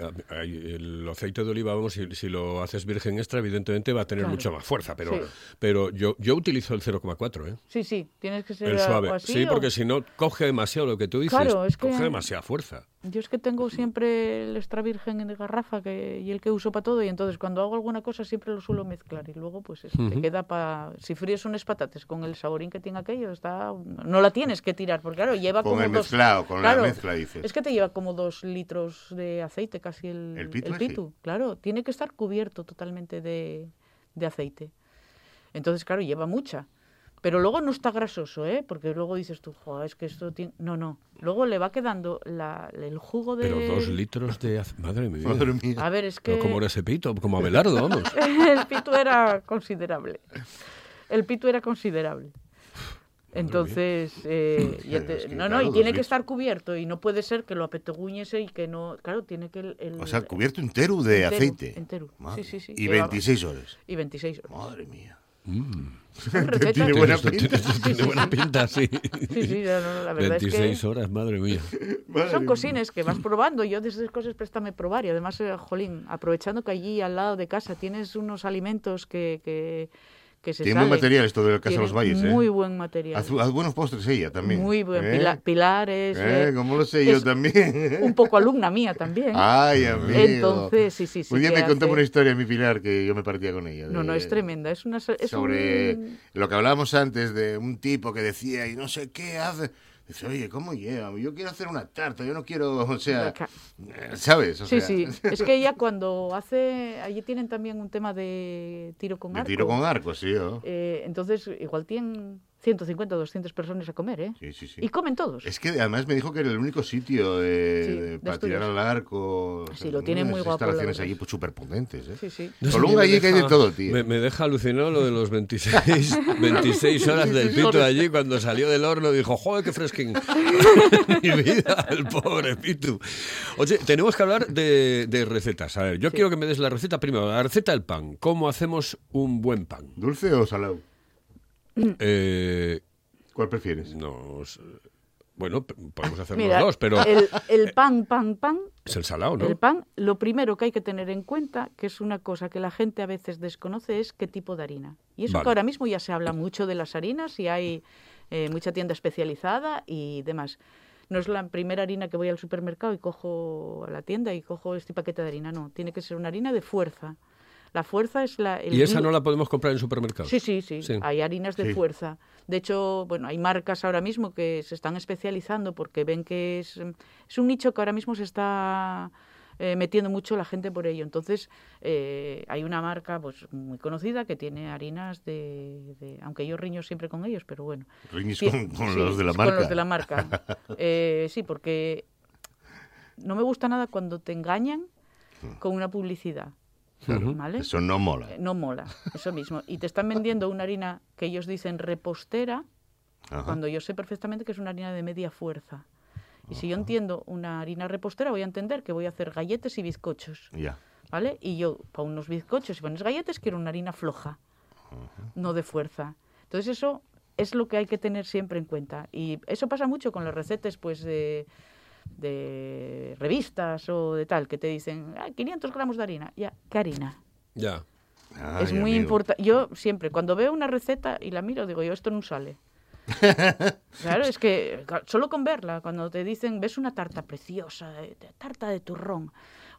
el aceite de oliva, vamos, si, si lo haces virgen extra, evidentemente va a tener Claro. mucha más fuerza, pero, Sí. pero yo, yo utilizo el 0,4, ¿eh? Sí, sí, tienes que ser El suave. así. sí, o- porque si no, coge demasiado lo que tú dices. Claro, es que- Coge demasiada fuerza. Yo es que tengo siempre el extra virgen de garrafa que, y el que uso para todo y entonces cuando hago alguna cosa siempre lo suelo mezclar y luego pues eso, te Ujú. queda para... Si fríes unas patatas con el saborín que tiene aquello, está no la tienes que tirar porque claro, lleva Con como el dos... mezclado, con Claro, la mezcla, dices. Es que te lleva como dos litros de aceite casi el, ¿El pitu? Claro, tiene que estar cubierto totalmente de, de aceite. Entonces, claro, lleva mucha. Pero luego no está grasoso, ¿eh? Porque luego dices tú, "Joder, es que esto tiene... No, no. Luego le va quedando la- el jugo de... Pero dos litros de aceite. Madre mía. Madre mía. A ver, es que... Pero como era ese pito, como Abelardo, vamos. (laughs) el pitu era considerable. El pitu era considerable. Entonces, eh, (laughs) ya te- Es que, no, no, claro, y tiene que estar cubierto y no puede ser que lo apeteguñese y que no, claro, tiene que el, el- O sea, cubierto entero de entero, aceite. entero. Sí, sí, sí. Y Llevaba- 26 horas. y 26 horas. Madre mía. (laughs) Son recetas- Tiene buena Esto pinta. (laughs) tiene- buena pinta, sí. Sí, sí, no, no, la verdad 26 es que horas, madre mía. Madre son mía. cosines que vas probando. Yo de esas cosas préstame probar y además, eh, jolín, aprovechando que allí al lado de casa tienes unos alimentos que, que, que se Tiene buen salen. material esto de la Casa de los Valles, ¿eh? Muy buen material. Haz, haz buenos postres ella también. Muy buen. ¿eh? pila- pilares. ¿Eh? eh, ¿Cómo lo sé yo también? (laughs) Un poco alumna mía también. Ay, amigo. Entonces, sí, sí, sí. Un día me contaba hace- una historia mi Pilar que yo me partía con ella. No, no, de- es tremenda. Es una. Es sobre un- lo que hablábamos antes de un tipo que decía y no sé qué hace. Dice, oye, ¿cómo lleva? Yo quiero hacer una tarta, yo no quiero, o sea, eh, ¿sabes? O Sí, sea, sí. (laughs) Es que ella cuando hace. Allí tienen también un tema de tiro con Me arco. tiro con arco, sí, yo. Eh, entonces, igual tienen 150 o 200 personas a comer, ¿eh? Sí, sí, sí. Y comen todos. Es que además me dijo que era el único sitio de, Sí, de- de para tirar al arco. Sí, lo tiene muy guapo, la instalaciones allí pues, súper potentes, ¿eh? Sí, sí. Allí que hay de deja- todo, tío. Me, me deja alucinado lo de los 26, 26 (laughs) horas del pito allí cuando salió del horno dijo, joder, qué fresquín. (laughs) (laughs) Mi vida, el pobre pitu. Oye, tenemos que hablar de, de recetas. A ver, yo quiero que me des la receta primero, la receta del pan. ¿Cómo hacemos un buen pan? ¿Dulce o salado? Eh, ¿Cuál prefieres? nos- bueno, podemos hacer Mira, los dos, pero el, el pan, pan, pan, es el salado, ¿no? el pan, lo primero que hay que tener en cuenta, que es una cosa que la gente a veces desconoce, es qué tipo de harina. Y eso Vale. que ahora mismo ya se habla mucho de las harinas y hay eh, mucha tienda especializada y demás. No es la primera harina que voy al supermercado y cojo a la tienda y cojo este paquete de harina, no. Tiene que ser una harina de fuerza. La fuerza es la... el Y esa no la podemos comprar en supermercados. Sí, sí, sí, Sí. Hay harinas de Sí. fuerza. De hecho, bueno, hay marcas ahora mismo que se están especializando porque ven que es, es un nicho que ahora mismo se está eh, metiendo mucho la gente por ello. Entonces, eh, hay una marca pues muy conocida que tiene harinas de, de- aunque yo riño siempre con ellos, pero bueno. Riñes con, con sí, los de la con marca. los de la marca. (laughs) Eh, sí, porque no me gusta nada cuando te engañan con una publicidad. Claro, ¿Vale? Eso no mola. Eh, No mola, eso mismo. Y te están vendiendo una harina que ellos dicen repostera, Ajá. cuando yo sé perfectamente que es una harina de media fuerza. Y si yo entiendo una harina repostera, voy a entender que voy a hacer galletes y bizcochos. Ya. ¿Vale? Y yo, para unos bizcochos y para unas galletas, quiero una harina floja, no de fuerza. Entonces eso es lo que hay que tener siempre en cuenta. Y eso pasa mucho con las recetas, pues, de, de revistas o de tal, que te dicen, ah, 500 gramos de harina. Ya, ¿qué harina? Ya. Ay, es muy importante. Yo siempre, cuando veo una receta y la miro, digo, yo, esto no sale. (laughs) claro, es que solo con verla, cuando te dicen, ves una tarta preciosa, de- de- tarta de turrón,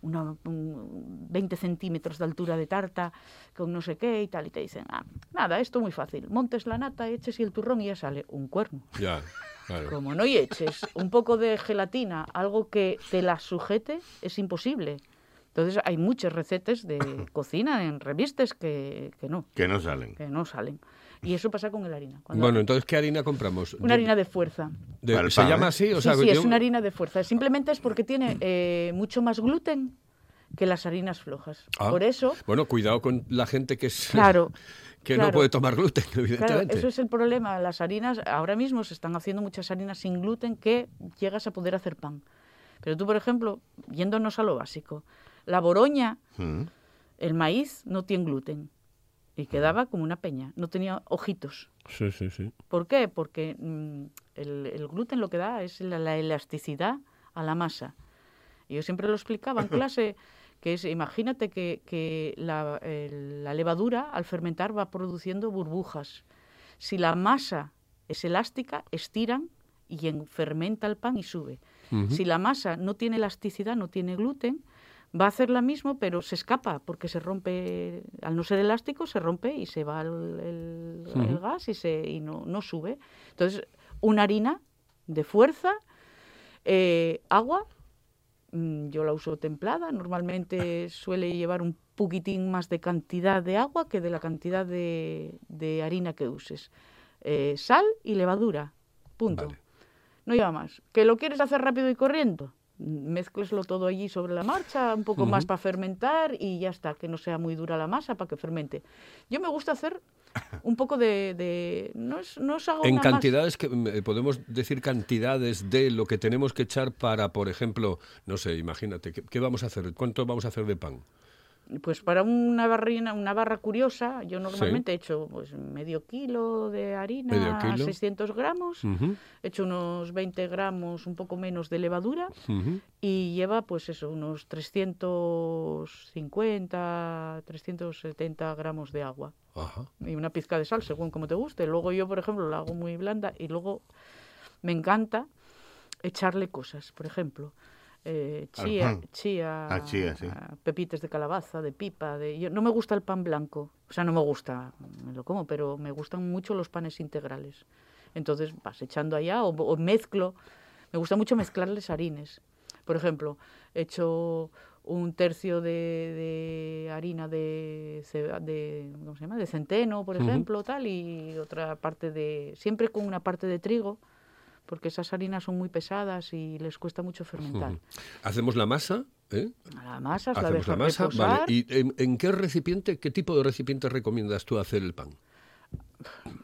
una, un 20 centímetros de altura de tarta, con no sé qué y tal, y te dicen, ah, nada, esto muy fácil, montes la nata, eches y el turrón y ya sale un cuerno. Ya. Claro. Como no y eches un poco de gelatina, algo que te la sujete, es imposible. Entonces hay muchas recetas de cocina en revistas que, que no, Que no salen. que no salen. Y eso pasa con la harina. Cuando- Bueno, entonces, ¿qué harina compramos? una harina de fuerza. De- el ¿Se pan, llama así? O sí, sea, sí, es una harina de fuerza. Simplemente es porque tiene eh, mucho más gluten que las harinas flojas. Ah. Por eso, Bueno, cuidado con la gente que es claro, (laughs) que no puede tomar gluten, Claro, evidentemente. eso es el problema. Las harinas, ahora mismo se están haciendo muchas harinas sin gluten que llegas a poder hacer pan. Pero tú, por ejemplo, yéndonos a lo básico, la boroña, Mm. el maíz, no tiene gluten. Y quedaba como una peña, no tenía ojitos. Sí, sí, sí. ¿Por qué? Porque mm, el, el gluten lo que da es la, la elasticidad a la masa. Y yo siempre lo explicaba en (laughs) clase, que es, imagínate que, que la, el- la levadura al fermentar va produciendo burbujas. Si la masa es elástica, estiran y en- fermenta el pan y sube. Si la masa no tiene elasticidad, no tiene gluten, va a hacer la mismo, pero se escapa porque se rompe, al no ser elástico, se rompe y se va el, el- el gas y, se, y no, no sube. Entonces, una harina de fuerza, eh, agua, mm, yo la uso templada, normalmente suele llevar un poquitín más de cantidad de agua que de la cantidad de, de harina que uses. Eh, sal y levadura, punto. Vale. No lleva más. ¿Que lo quieres hacer rápido y corriendo? Mezcleslo todo allí sobre la marcha, un poco más para fermentar y ya está, que no sea muy dura la masa para que fermente. Yo me gusta hacer un poco de... de- no, es, no os hago En masa- cantidades, que mm, podemos decir cantidades de lo que tenemos que echar para, por ejemplo, no sé, imagínate, ¿qué, qué vamos a hacer? ¿Cuánto vamos a hacer de pan? Pues para una barrina, una barra curiosa, yo normalmente echo pues, medio kilo de harina, kilo. 600 gramos, Ujú, echo unos 20 gramos, un poco menos de levadura y lleva pues eso, unos 350, 370 gramos de agua Ajá. y una pizca de sal, según como te guste. Luego yo, por ejemplo, la hago muy blanda y luego me encanta echarle cosas, por ejemplo. Eh, chía, chía, Ah, chía, sí. ah, pepitas de calabaza, de pipa, de yo, no me gusta el pan blanco, o sea, no me gusta, me lo como, pero me gustan mucho los panes integrales. Entonces vas echando allá o, o mezclo, me gusta mucho mezclarles harines. Por ejemplo, echo un tercio de, de harina de, ¿cómo se llama? de centeno, por ejemplo, tal, y otra parte de, siempre con una parte de trigo, porque esas harinas son muy pesadas y les cuesta mucho fermentar. Ujú. Hacemos la masa, ¿eh? La masa la dejas la masa, reposar. vale. ¿Y en, en qué recipiente, qué tipo de recipiente recomiendas tú hacer el pan?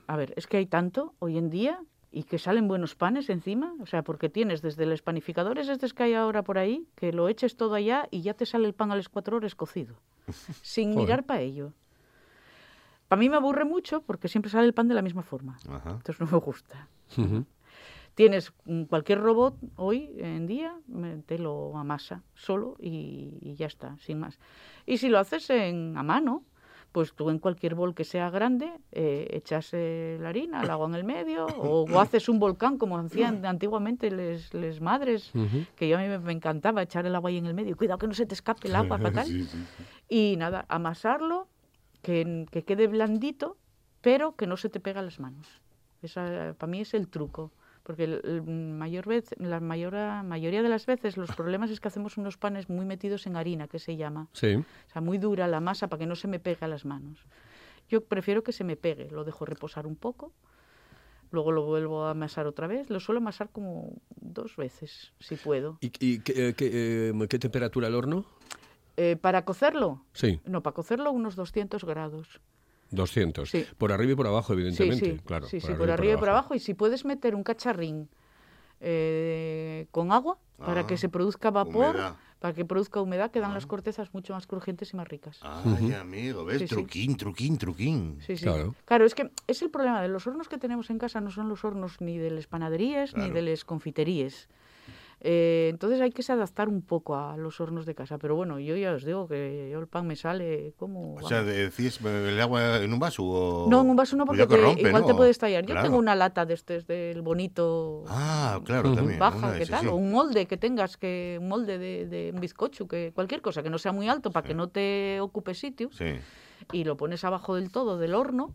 A ver, es que hay tanto hoy en día y que salen buenos panes encima, o sea, porque tienes desde los panificadores estos que hay ahora por ahí, que lo eches todo allá y ya te sale el pan a las cuatro horas cocido, (laughs) sin mirar para ello. Para mí me aburre mucho porque siempre sale el pan de la misma forma, Ajá. entonces no me gusta. Ujú. Tienes cualquier robot hoy en día, te lo amasa solo y, y ya está, sin más. Y si lo haces en, a mano, pues tú en cualquier bol que sea grande, eh, echas eh, la harina, el agua en el medio, o, o haces un volcán como hacían antiguamente les, les madres, que yo a mí me, me encantaba echar el agua ahí en el medio. Cuidado que no se te escape el agua, (laughs) fatal. Sí, sí, sí. Y nada, amasarlo, que, que quede blandito, pero que no se te pega a las manos. Esa, para mí es el truco. Porque el, el mayor vez, la mayor, mayoría de las veces los problemas es que hacemos unos panes muy metidos en harina, que se llama. Sí. O sea, muy dura la masa para que no se me pegue a las manos. Yo prefiero que se me pegue, lo dejo reposar un poco, luego lo vuelvo a amasar otra vez. Lo suelo amasar como dos veces, si puedo. ¿Y, y qué, eh, qué, eh, qué temperatura el horno? Eh, ¿Para cocerlo? Sí, No, para cocerlo unos 200 grados. 200. Sí. Por arriba y por abajo, evidentemente. sí, claro, sí, sí, por arriba y por abajo. Y si puedes meter un cacharrín eh, con agua para Ah, que se produzca vapor, humedad. para que produzca humedad, quedan las cortezas mucho más crujientes y más ricas. Ay, amigo, ¿ves? Sí, sí. Truquín, truquín, truquín. Sí, sí. Claro. Claro, es que es el problema de los hornos que tenemos en casa, no son los hornos ni de las panaderías ni de las confiterías. Eh, entonces hay que se adaptar un poco a los hornos de casa. Pero bueno, yo ya os digo que yo el pan me sale como... O sea, decís el agua en un vaso o... no, en un vaso no, porque Cuidado que te- rompe, igual te puede estallar. Yo tengo una lata de este, del bonito Ah, claro, también. baja, ¿qué tal? sí. O un molde que tengas, que un molde de, de un bizcocho, que cualquier cosa que no sea muy alto para que no te ocupe sitio Sí. y lo pones abajo del todo del horno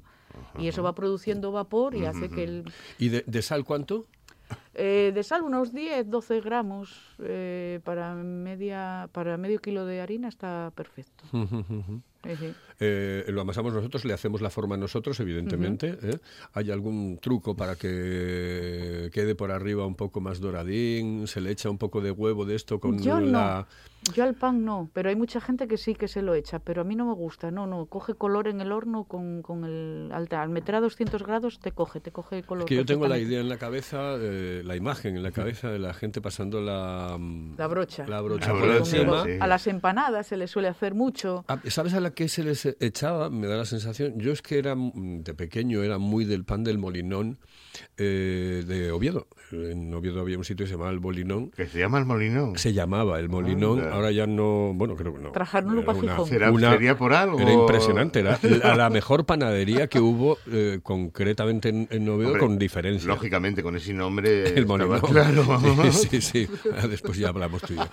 y eso va produciendo vapor y hace que el... ¿Y de, de sal cuánto? Eh, de sal unos 10, 12 gramos eh, para, media, para medio kilo de harina está perfecto. (laughs) Sí. Eh, lo amasamos nosotros, le hacemos la forma nosotros, evidentemente. ¿eh? ¿Hay algún truco para que quede por arriba un poco más doradín? ¿Se le echa un poco de huevo de esto con Yo la... no, yo al pan no, pero hay mucha gente que sí que se lo echa, pero a mí no me gusta, no, no, coge color en el horno con, con el... Al, al meter a 200 grados te coge, te coge color. Es que yo tengo la idea en la cabeza, eh, la imagen en la cabeza de la gente pasando la... mm, La brocha. La brocha La por brocha, encima. sí. A las empanadas se le suele hacer mucho. Ah, ¿Sabes a la que se les echaba? Me da la sensación. Yo es que era mm, de pequeño, era muy del pan del molinón eh, de Oviedo. En Oviedo había un sitio que se llamaba el Molinón. Que se llama el molinón. Se llamaba el Molinón. Ahora ya no, bueno, creo que no. Era pa' una-. ¿Será- una- sería por algo? Era impresionante, era la, la mejor panadería que hubo eh, concretamente en, en Hombre, con diferencia. Lógicamente, con ese nombre. El Molinón. Claro. (laughs) Sí, sí, sí. Ah, Después ya hablamos tú y yo.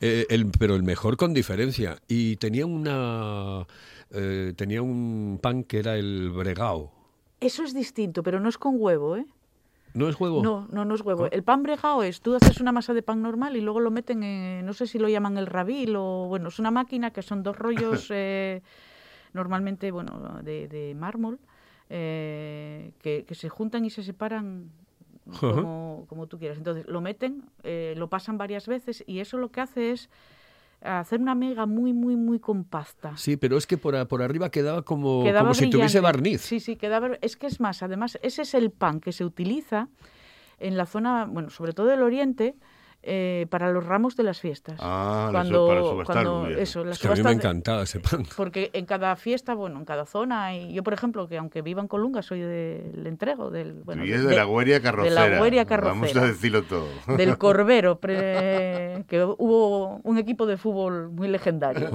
Eh, el- pero el mejor con diferencia. Y tenía una eh, tenía un pan que era el bregao. Eso es distinto, pero no es con huevo, ¿eh? ¿No es huevo? No, no, no es huevo. El pan bregao es, tú haces una masa de pan normal y luego lo meten en, no sé si lo llaman el rabil o, bueno, es una máquina que son dos rollos, (laughs) eh, normalmente, bueno, de, de mármol, eh, que, que se juntan y se separan como, como tú quieras. Entonces, lo meten, eh, lo pasan varias veces y eso lo que hace es hacer una mega muy, muy, muy compacta. Sí, pero es que por, por arriba quedaba como, Quedaba como si tuviese barniz. Sí, sí, quedaba. Es que es más, además, ese es el pan que se utiliza en la zona, bueno, sobre todo del oriente, eh, para los ramos de las fiestas. Ah, cuando, para subastarlo, cuando- bien. eso, las Es que a mí me encantaba ese pan. (laughs) porque en cada fiesta, bueno, en cada zona, y yo por ejemplo, que aunque viva en Colunga, soy del entrego, del, bueno, y es de, la carrocera. de la Gueria Vamos Carrocera. a decirlo todo. del (laughs) Corbero, pre- que hubo un equipo de fútbol muy legendario.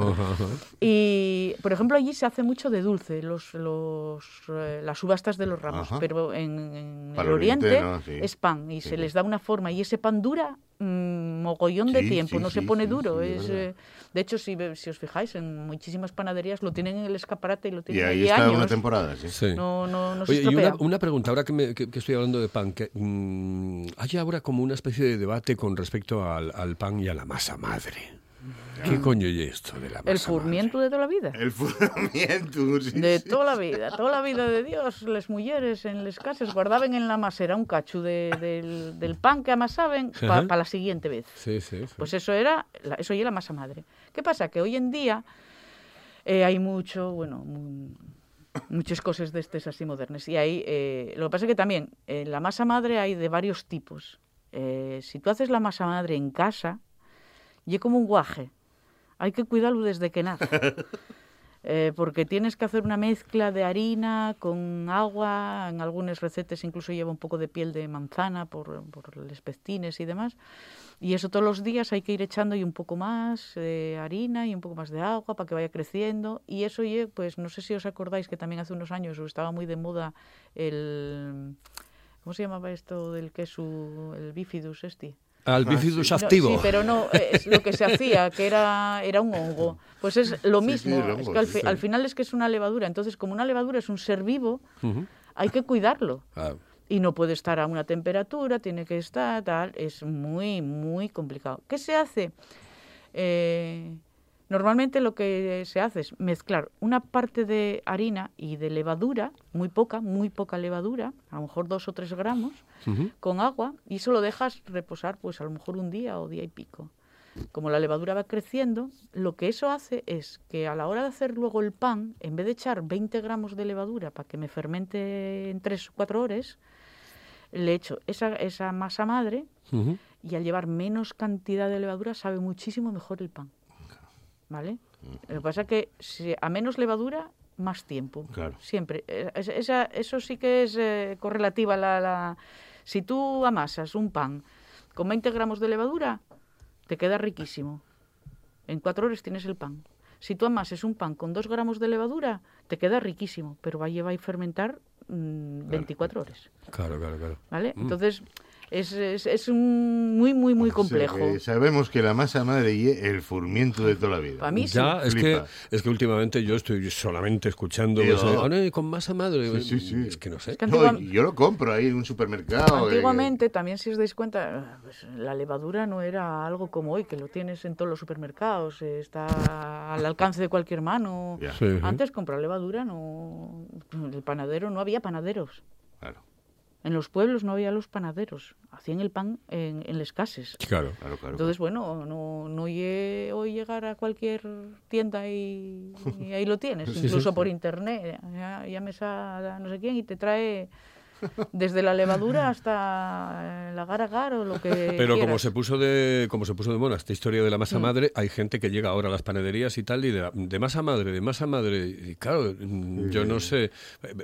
Y, por ejemplo, allí se hace mucho de dulce, los, los, eh, las subastas de los ramos, Ajá. pero en, el oriente, oriente ¿no? Sí. es pan y Sí, se les da una forma y ese pan dura mm, mogollón de tiempo, sí, no se pone sí, duro. es, eh, de hecho, si, ve- si os fijáis, en muchísimas panaderías lo tienen en el escaparate y lo Y tienen ahí allí está años. una temporada, sí. Sí. No, no, no se Oye, y una, una pregunta, ahora que, me- que- que estoy hablando de pan, que, mm, hay ahora como una especie de debate con respecto al, al pan y a la masa madre. ¿Qué coño es esto de la masa El furmiento de toda la vida. El fundamiento. sí, De sí. toda la vida, toda la vida de Dios, las mujeres en las casas guardaban en la masera un cacho de- del, del pan que amasaban para la siguiente vez. Sí, sí, sí. Pues eso era, eso ya la masa madre. ¿Qué pasa? Que hoy en día eh, hay mucho, bueno, mu- muchas cosas de estas así modernas. Y hay, eh, lo que pasa es que también eh, la masa madre hay de varios tipos. Eh, si tú haces la masa madre en casa, y como un guaje. Hay que cuidarlo desde que nace. (laughs) Eh, porque tienes que hacer una mezcla de harina con agua, en algunas recetas incluso lleva un poco de piel de manzana por, por los pectines y demás. Y eso todos los días hay que ir echando y un poco más de harina y un poco más de agua para que vaya creciendo. Y eso, pues no sé si os acordáis que también hace unos años estaba muy de moda el... ¿Cómo se llamaba esto del queso? El bifidus este. Al bifidus No, activo. sí, pero no, eh, es lo que se hacía, que era, era un hongo. Pues es lo Sí, mismo, sí, el hongo, es que al, sí, fi- sí. al final es que es una levadura. Entonces, como una levadura es un ser vivo, hay que cuidarlo. Ah, Y no puede estar a una temperatura, tiene que estar tal. Es muy, muy complicado. ¿Qué se hace? Eh, normalmente lo que se hace es mezclar una parte de harina y de levadura, muy poca, muy poca levadura, a lo mejor dos o tres gramos, con agua y eso lo dejas reposar pues a lo mejor un día o día y pico. como la levadura va creciendo, lo que eso hace es que a la hora de hacer luego el pan, en vez de echar 20 gramos de levadura para que me fermente en 3 o 4 horas, le echo esa, esa masa madre y al llevar menos cantidad de levadura sabe muchísimo mejor el pan. ¿Vale? Lo que pasa es que si a menos levadura, más tiempo. Claro. Siempre. Eh, es- esa- eso sí que es eh, correlativa. La, la- Si tú amasas un pan con 20 gramos de levadura, te queda riquísimo. En cuatro horas tienes el pan. Si tú amases un pan con 2 gramos de levadura, te queda riquísimo, pero va a llevar a fermentar mm, 24 horas. Claro, claro, claro. ¿Vale? Entonces, es, es, es un muy, muy, muy complejo. que sabemos que la masa madre y el furmiento de toda la vida. Pa' mí sí. Es que, es que últimamente yo estoy solamente escuchando eso de, "Ah, no, y con masa madre. Sí, sí, sí. Es que no sé. Es que No, yo lo compro ahí en un supermercado. eh, Antiguamente, también si os dais cuenta, pues, la levadura no era algo como hoy, que lo tienes en todos los supermercados, eh, está al alcance de cualquier mano. Antes comprar levadura, no, el panadero, no había panaderos. claro, En los pueblos no había los panaderos, hacían el pan en, en las casas. Claro. claro, claro. Entonces, bueno, no, no lle- hoy llegar a cualquier tienda y, y ahí lo tienes, (laughs) Sí, incluso sí. por internet. Ya, llames a no sé quién y te trae desde la levadura hasta el agar agar o lo que (laughs) Pero como se puso de como se puso de moda esta historia de la masa madre, hay gente que llega ahora a las panaderías y tal y de, la- de masa madre, de masa madre. Y claro, mm, yo no sé.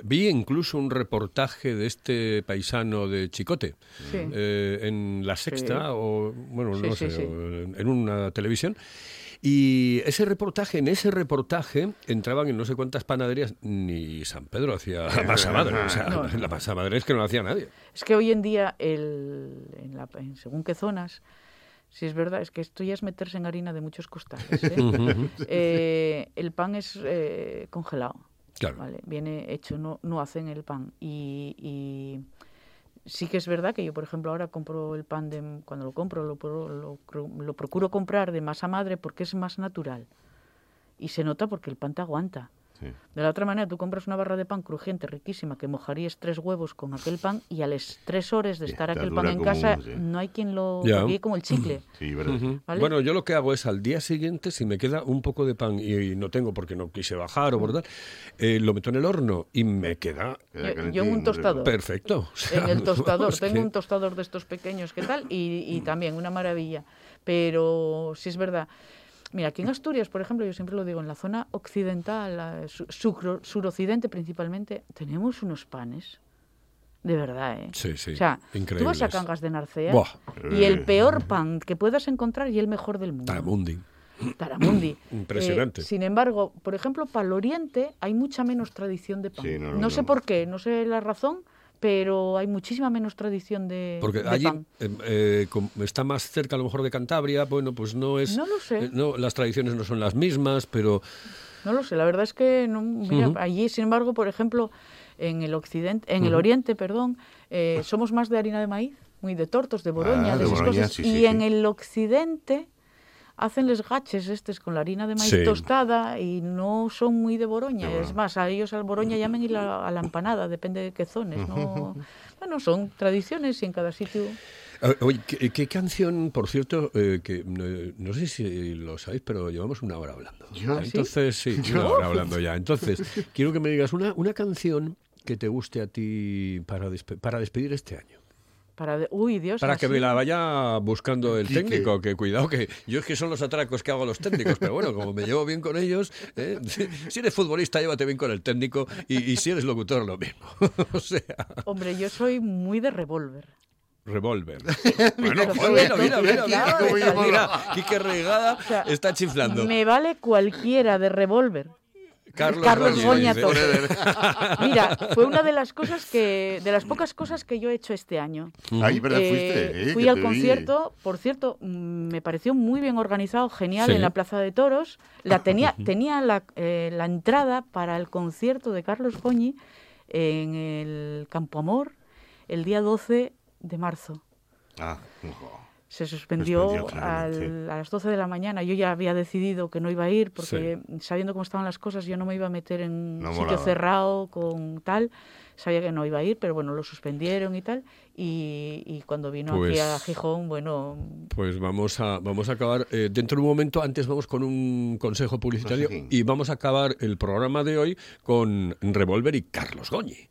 Vi incluso un reportaje de este paisano de Chicote Sí. eh, en la Sexta o bueno Sí, no sí, sé en una televisión. Y ese reportaje, en ese reportaje, entraban en no sé cuántas panaderías, ni San Pedro hacía (laughs) masa madre. O sea, No. la masa madre es que no la hacía nadie. Es que hoy en día, el, en, la- en según qué zonas, si es verdad, es que esto ya es meterse en harina de muchos costales. ¿eh? (laughs) Eh, el pan es eh, congelado. Claro. ¿vale? Viene hecho, no, no hacen el pan. Y, y sí que es verdad que yo, por ejemplo, ahora compro el pan de cuando lo compro, lo, lo, lo procuro comprar de masa madre porque es más natural. Y se nota porque el pan te aguanta. Sí. De la otra manera, tú compras una barra de pan crujiente, riquísima, que mojarías tres huevos con aquel pan y a las tres horas de estar está aquel pan en casa, un- sí. no hay quien lo... Porque como el chicle. (clears throat) Sí, verdad. Ujú. ¿Vale? Bueno, yo lo que hago es al día siguiente, si me queda un poco de pan y, no tengo porque no quise bajar o bordar, eh, lo meto en el horno y me queda Queda Yo- en un muy tostador. perfecto. (laughs) O sea, en el tostador. Tengo que- un tostador de estos pequeños que tal y, y también una maravilla. Pero sí es verdad. Mira, aquí en Asturias, por ejemplo, yo siempre lo digo, en la zona occidental, suroccidente principalmente, tenemos unos panes. De verdad, ¿eh? Sí, sí, O sea, tú vas a increíbles. Cangas de Narcea Buah. y el peor pan que puedas encontrar y el mejor del mundo. Taramundi. Taramundi. (clears throat) Impresionante. Eh, sin embargo, por ejemplo, para el oriente hay mucha menos tradición de pan. Sí, no, no, no, sé no. por qué, no sé la razón, pero hay muchísima menos tradición de, Porque de allí pan. eh, eh, está más cerca a lo mejor de Cantabria, bueno, pues no es... No lo sé. eh, no, las tradiciones no son las mismas, pero... No lo sé, la verdad es que no, mira, allí, sin embargo, por ejemplo, en el occidente, en el oriente, perdón, eh, somos más de harina de maíz, muy de tortos, de boroña, Ah, de, de esas boroña, cosas. sí, y sí, en sí. el occidente hacen los gaches estos con la harina de maíz Sí. tostada y no son muy de boroña. Es más, a ellos al boroña llaman y la- a la empanada, depende de qué zonas. ¿no? bueno, son tradiciones y en cada sitio. Oye, ¿qué, qué canción, por cierto, eh, que eh, no sé si lo sabéis, pero llevamos una hora hablando? Entonces, sí, una hora hablando ya. Entonces, (laughs) quiero que me digas una, una canción que te guste a ti para, despe- para despedir este año. Para de- Uy, Dios. Para que me la vaya buscando el Quique. técnico, que cuidado, que yo es que son los atracos que hago a los técnicos, pero bueno, como me llevo bien con ellos, ¿eh? (laughs) si, eres futbolista, llévate bien con el técnico y, y si eres locutor, lo mismo. (laughs) o sea, Hombre, yo soy muy de revólver. revólver. (laughs) bueno, mira, mira, mira, mira, Quique Regada está chiflando. Me vale cualquiera de revólver. Carlos, Carlos tope. (laughs) Mira, fue una de las cosas que, de las pocas cosas que yo he hecho este año. Ahí, ¿verdad? Eh, Fuiste. eh, fui al vi. concierto, por cierto, mm, me pareció muy bien organizado, genial, Sí. en la Plaza de Toros. La tenía, (laughs) tenía la, eh, la entrada para el concierto de Carlos Goñi en el Campo Amor el día 12 de marzo. Ah, ojo. Se suspendió, Suspendió, al- a las 12 de la mañana. Yo ya había decidido que no iba a ir porque sabiendo cómo estaban las cosas yo no me iba a meter en un No sitio molaba. cerrado con tal. Sabía que no iba a ir, pero bueno, lo suspendieron y tal. Y, y cuando vino Pues- aquí a Gijón, bueno, Pues vamos a, vamos a acabar eh, dentro de un momento. Antes vamos con un consejo publicitario y vamos a acabar el programa de hoy con Revolver y Carlos Goñi.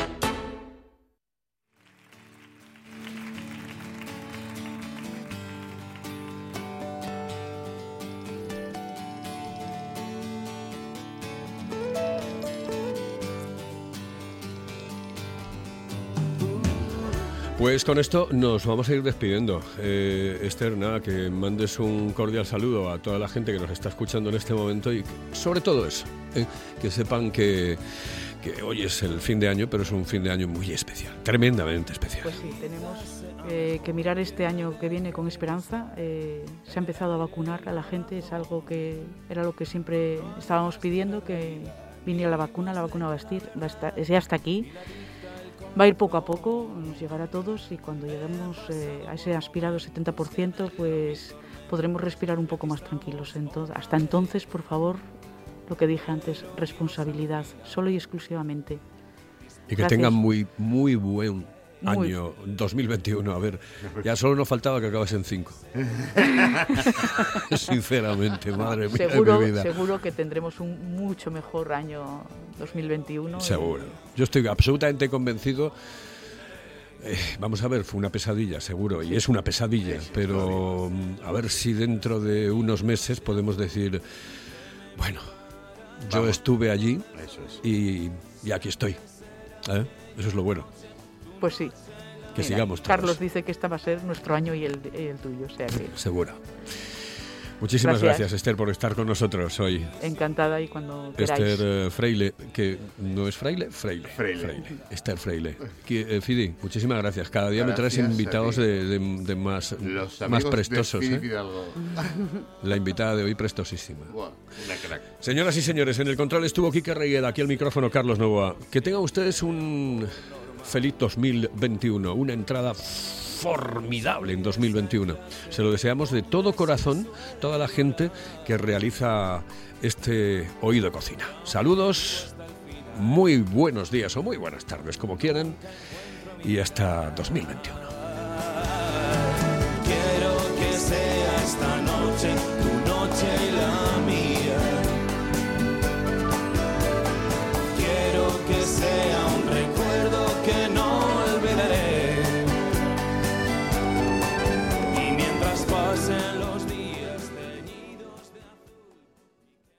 Pues con esto nos vamos a ir despidiendo. Eh, Esther, nada, que mandes un cordial saludo a toda la gente que nos está escuchando en este momento y sobre todo eso, eh, que sepan que, hoy es el fin de año, pero es un fin de año muy especial, tremendamente especial. Pues sí, tenemos eh, que mirar este año que viene con esperanza. Eh, se ha empezado a vacunar a la gente, es algo que era lo que siempre estábamos pidiendo, que viniera la vacuna, la vacuna va a estar ya está aquí. Va a ir poco a poco, nos llegará a todos y cuando lleguemos eh, a ese aspirado 70%, pues podremos respirar un poco más tranquilos. Entonces, hasta entonces, por favor, lo que dije antes, responsabilidad, solo y exclusivamente. Y que Gracias. tengan muy, muy buen año 2021. A ver, ya solo nos faltaba que acabas en 5. (laughs) Sinceramente, madre mía seguro, de mi vida. seguro que tendremos un mucho mejor año 2021. y- Seguro. Yo estoy absolutamente convencido. Eh, vamos a ver, fue una pesadilla, seguro, y es una pesadilla, pero mm, a ver si dentro de unos meses podemos decir, bueno, yo Vamos. estuve allí Eso es. y, y aquí estoy. ¿Eh? Eso es lo bueno. Pues sí. Que sigamos todos. Carlos dice que este va a ser nuestro año y el, y el tuyo, o sea que (laughs) Seguro. Muchísimas gracias. Gracias. Esther, por estar con nosotros hoy. encantada y cuando queráis. Esther eh, Freile, que no es Fraile, Freile. Freile. Esther Freile. Que, eh, Fidi, muchísimas gracias. Cada día me traes Gracias invitados de, de- de más, Los más prestosos. de ¿eh? Fidi. (laughs) La invitada de hoy prestosísima. Buah, una crack. Señoras y señores, en el control estuvo Quique Regueda, aquí al micrófono Carlos Novoa. Que tengan ustedes un feliz 2021, una entrada formidable en 2021. Se lo deseamos de todo corazón, toda la gente que realiza este Oído Cocina. Saludos, muy buenos días o muy buenas tardes, como quieran, y hasta 2021. Quiero que sea esta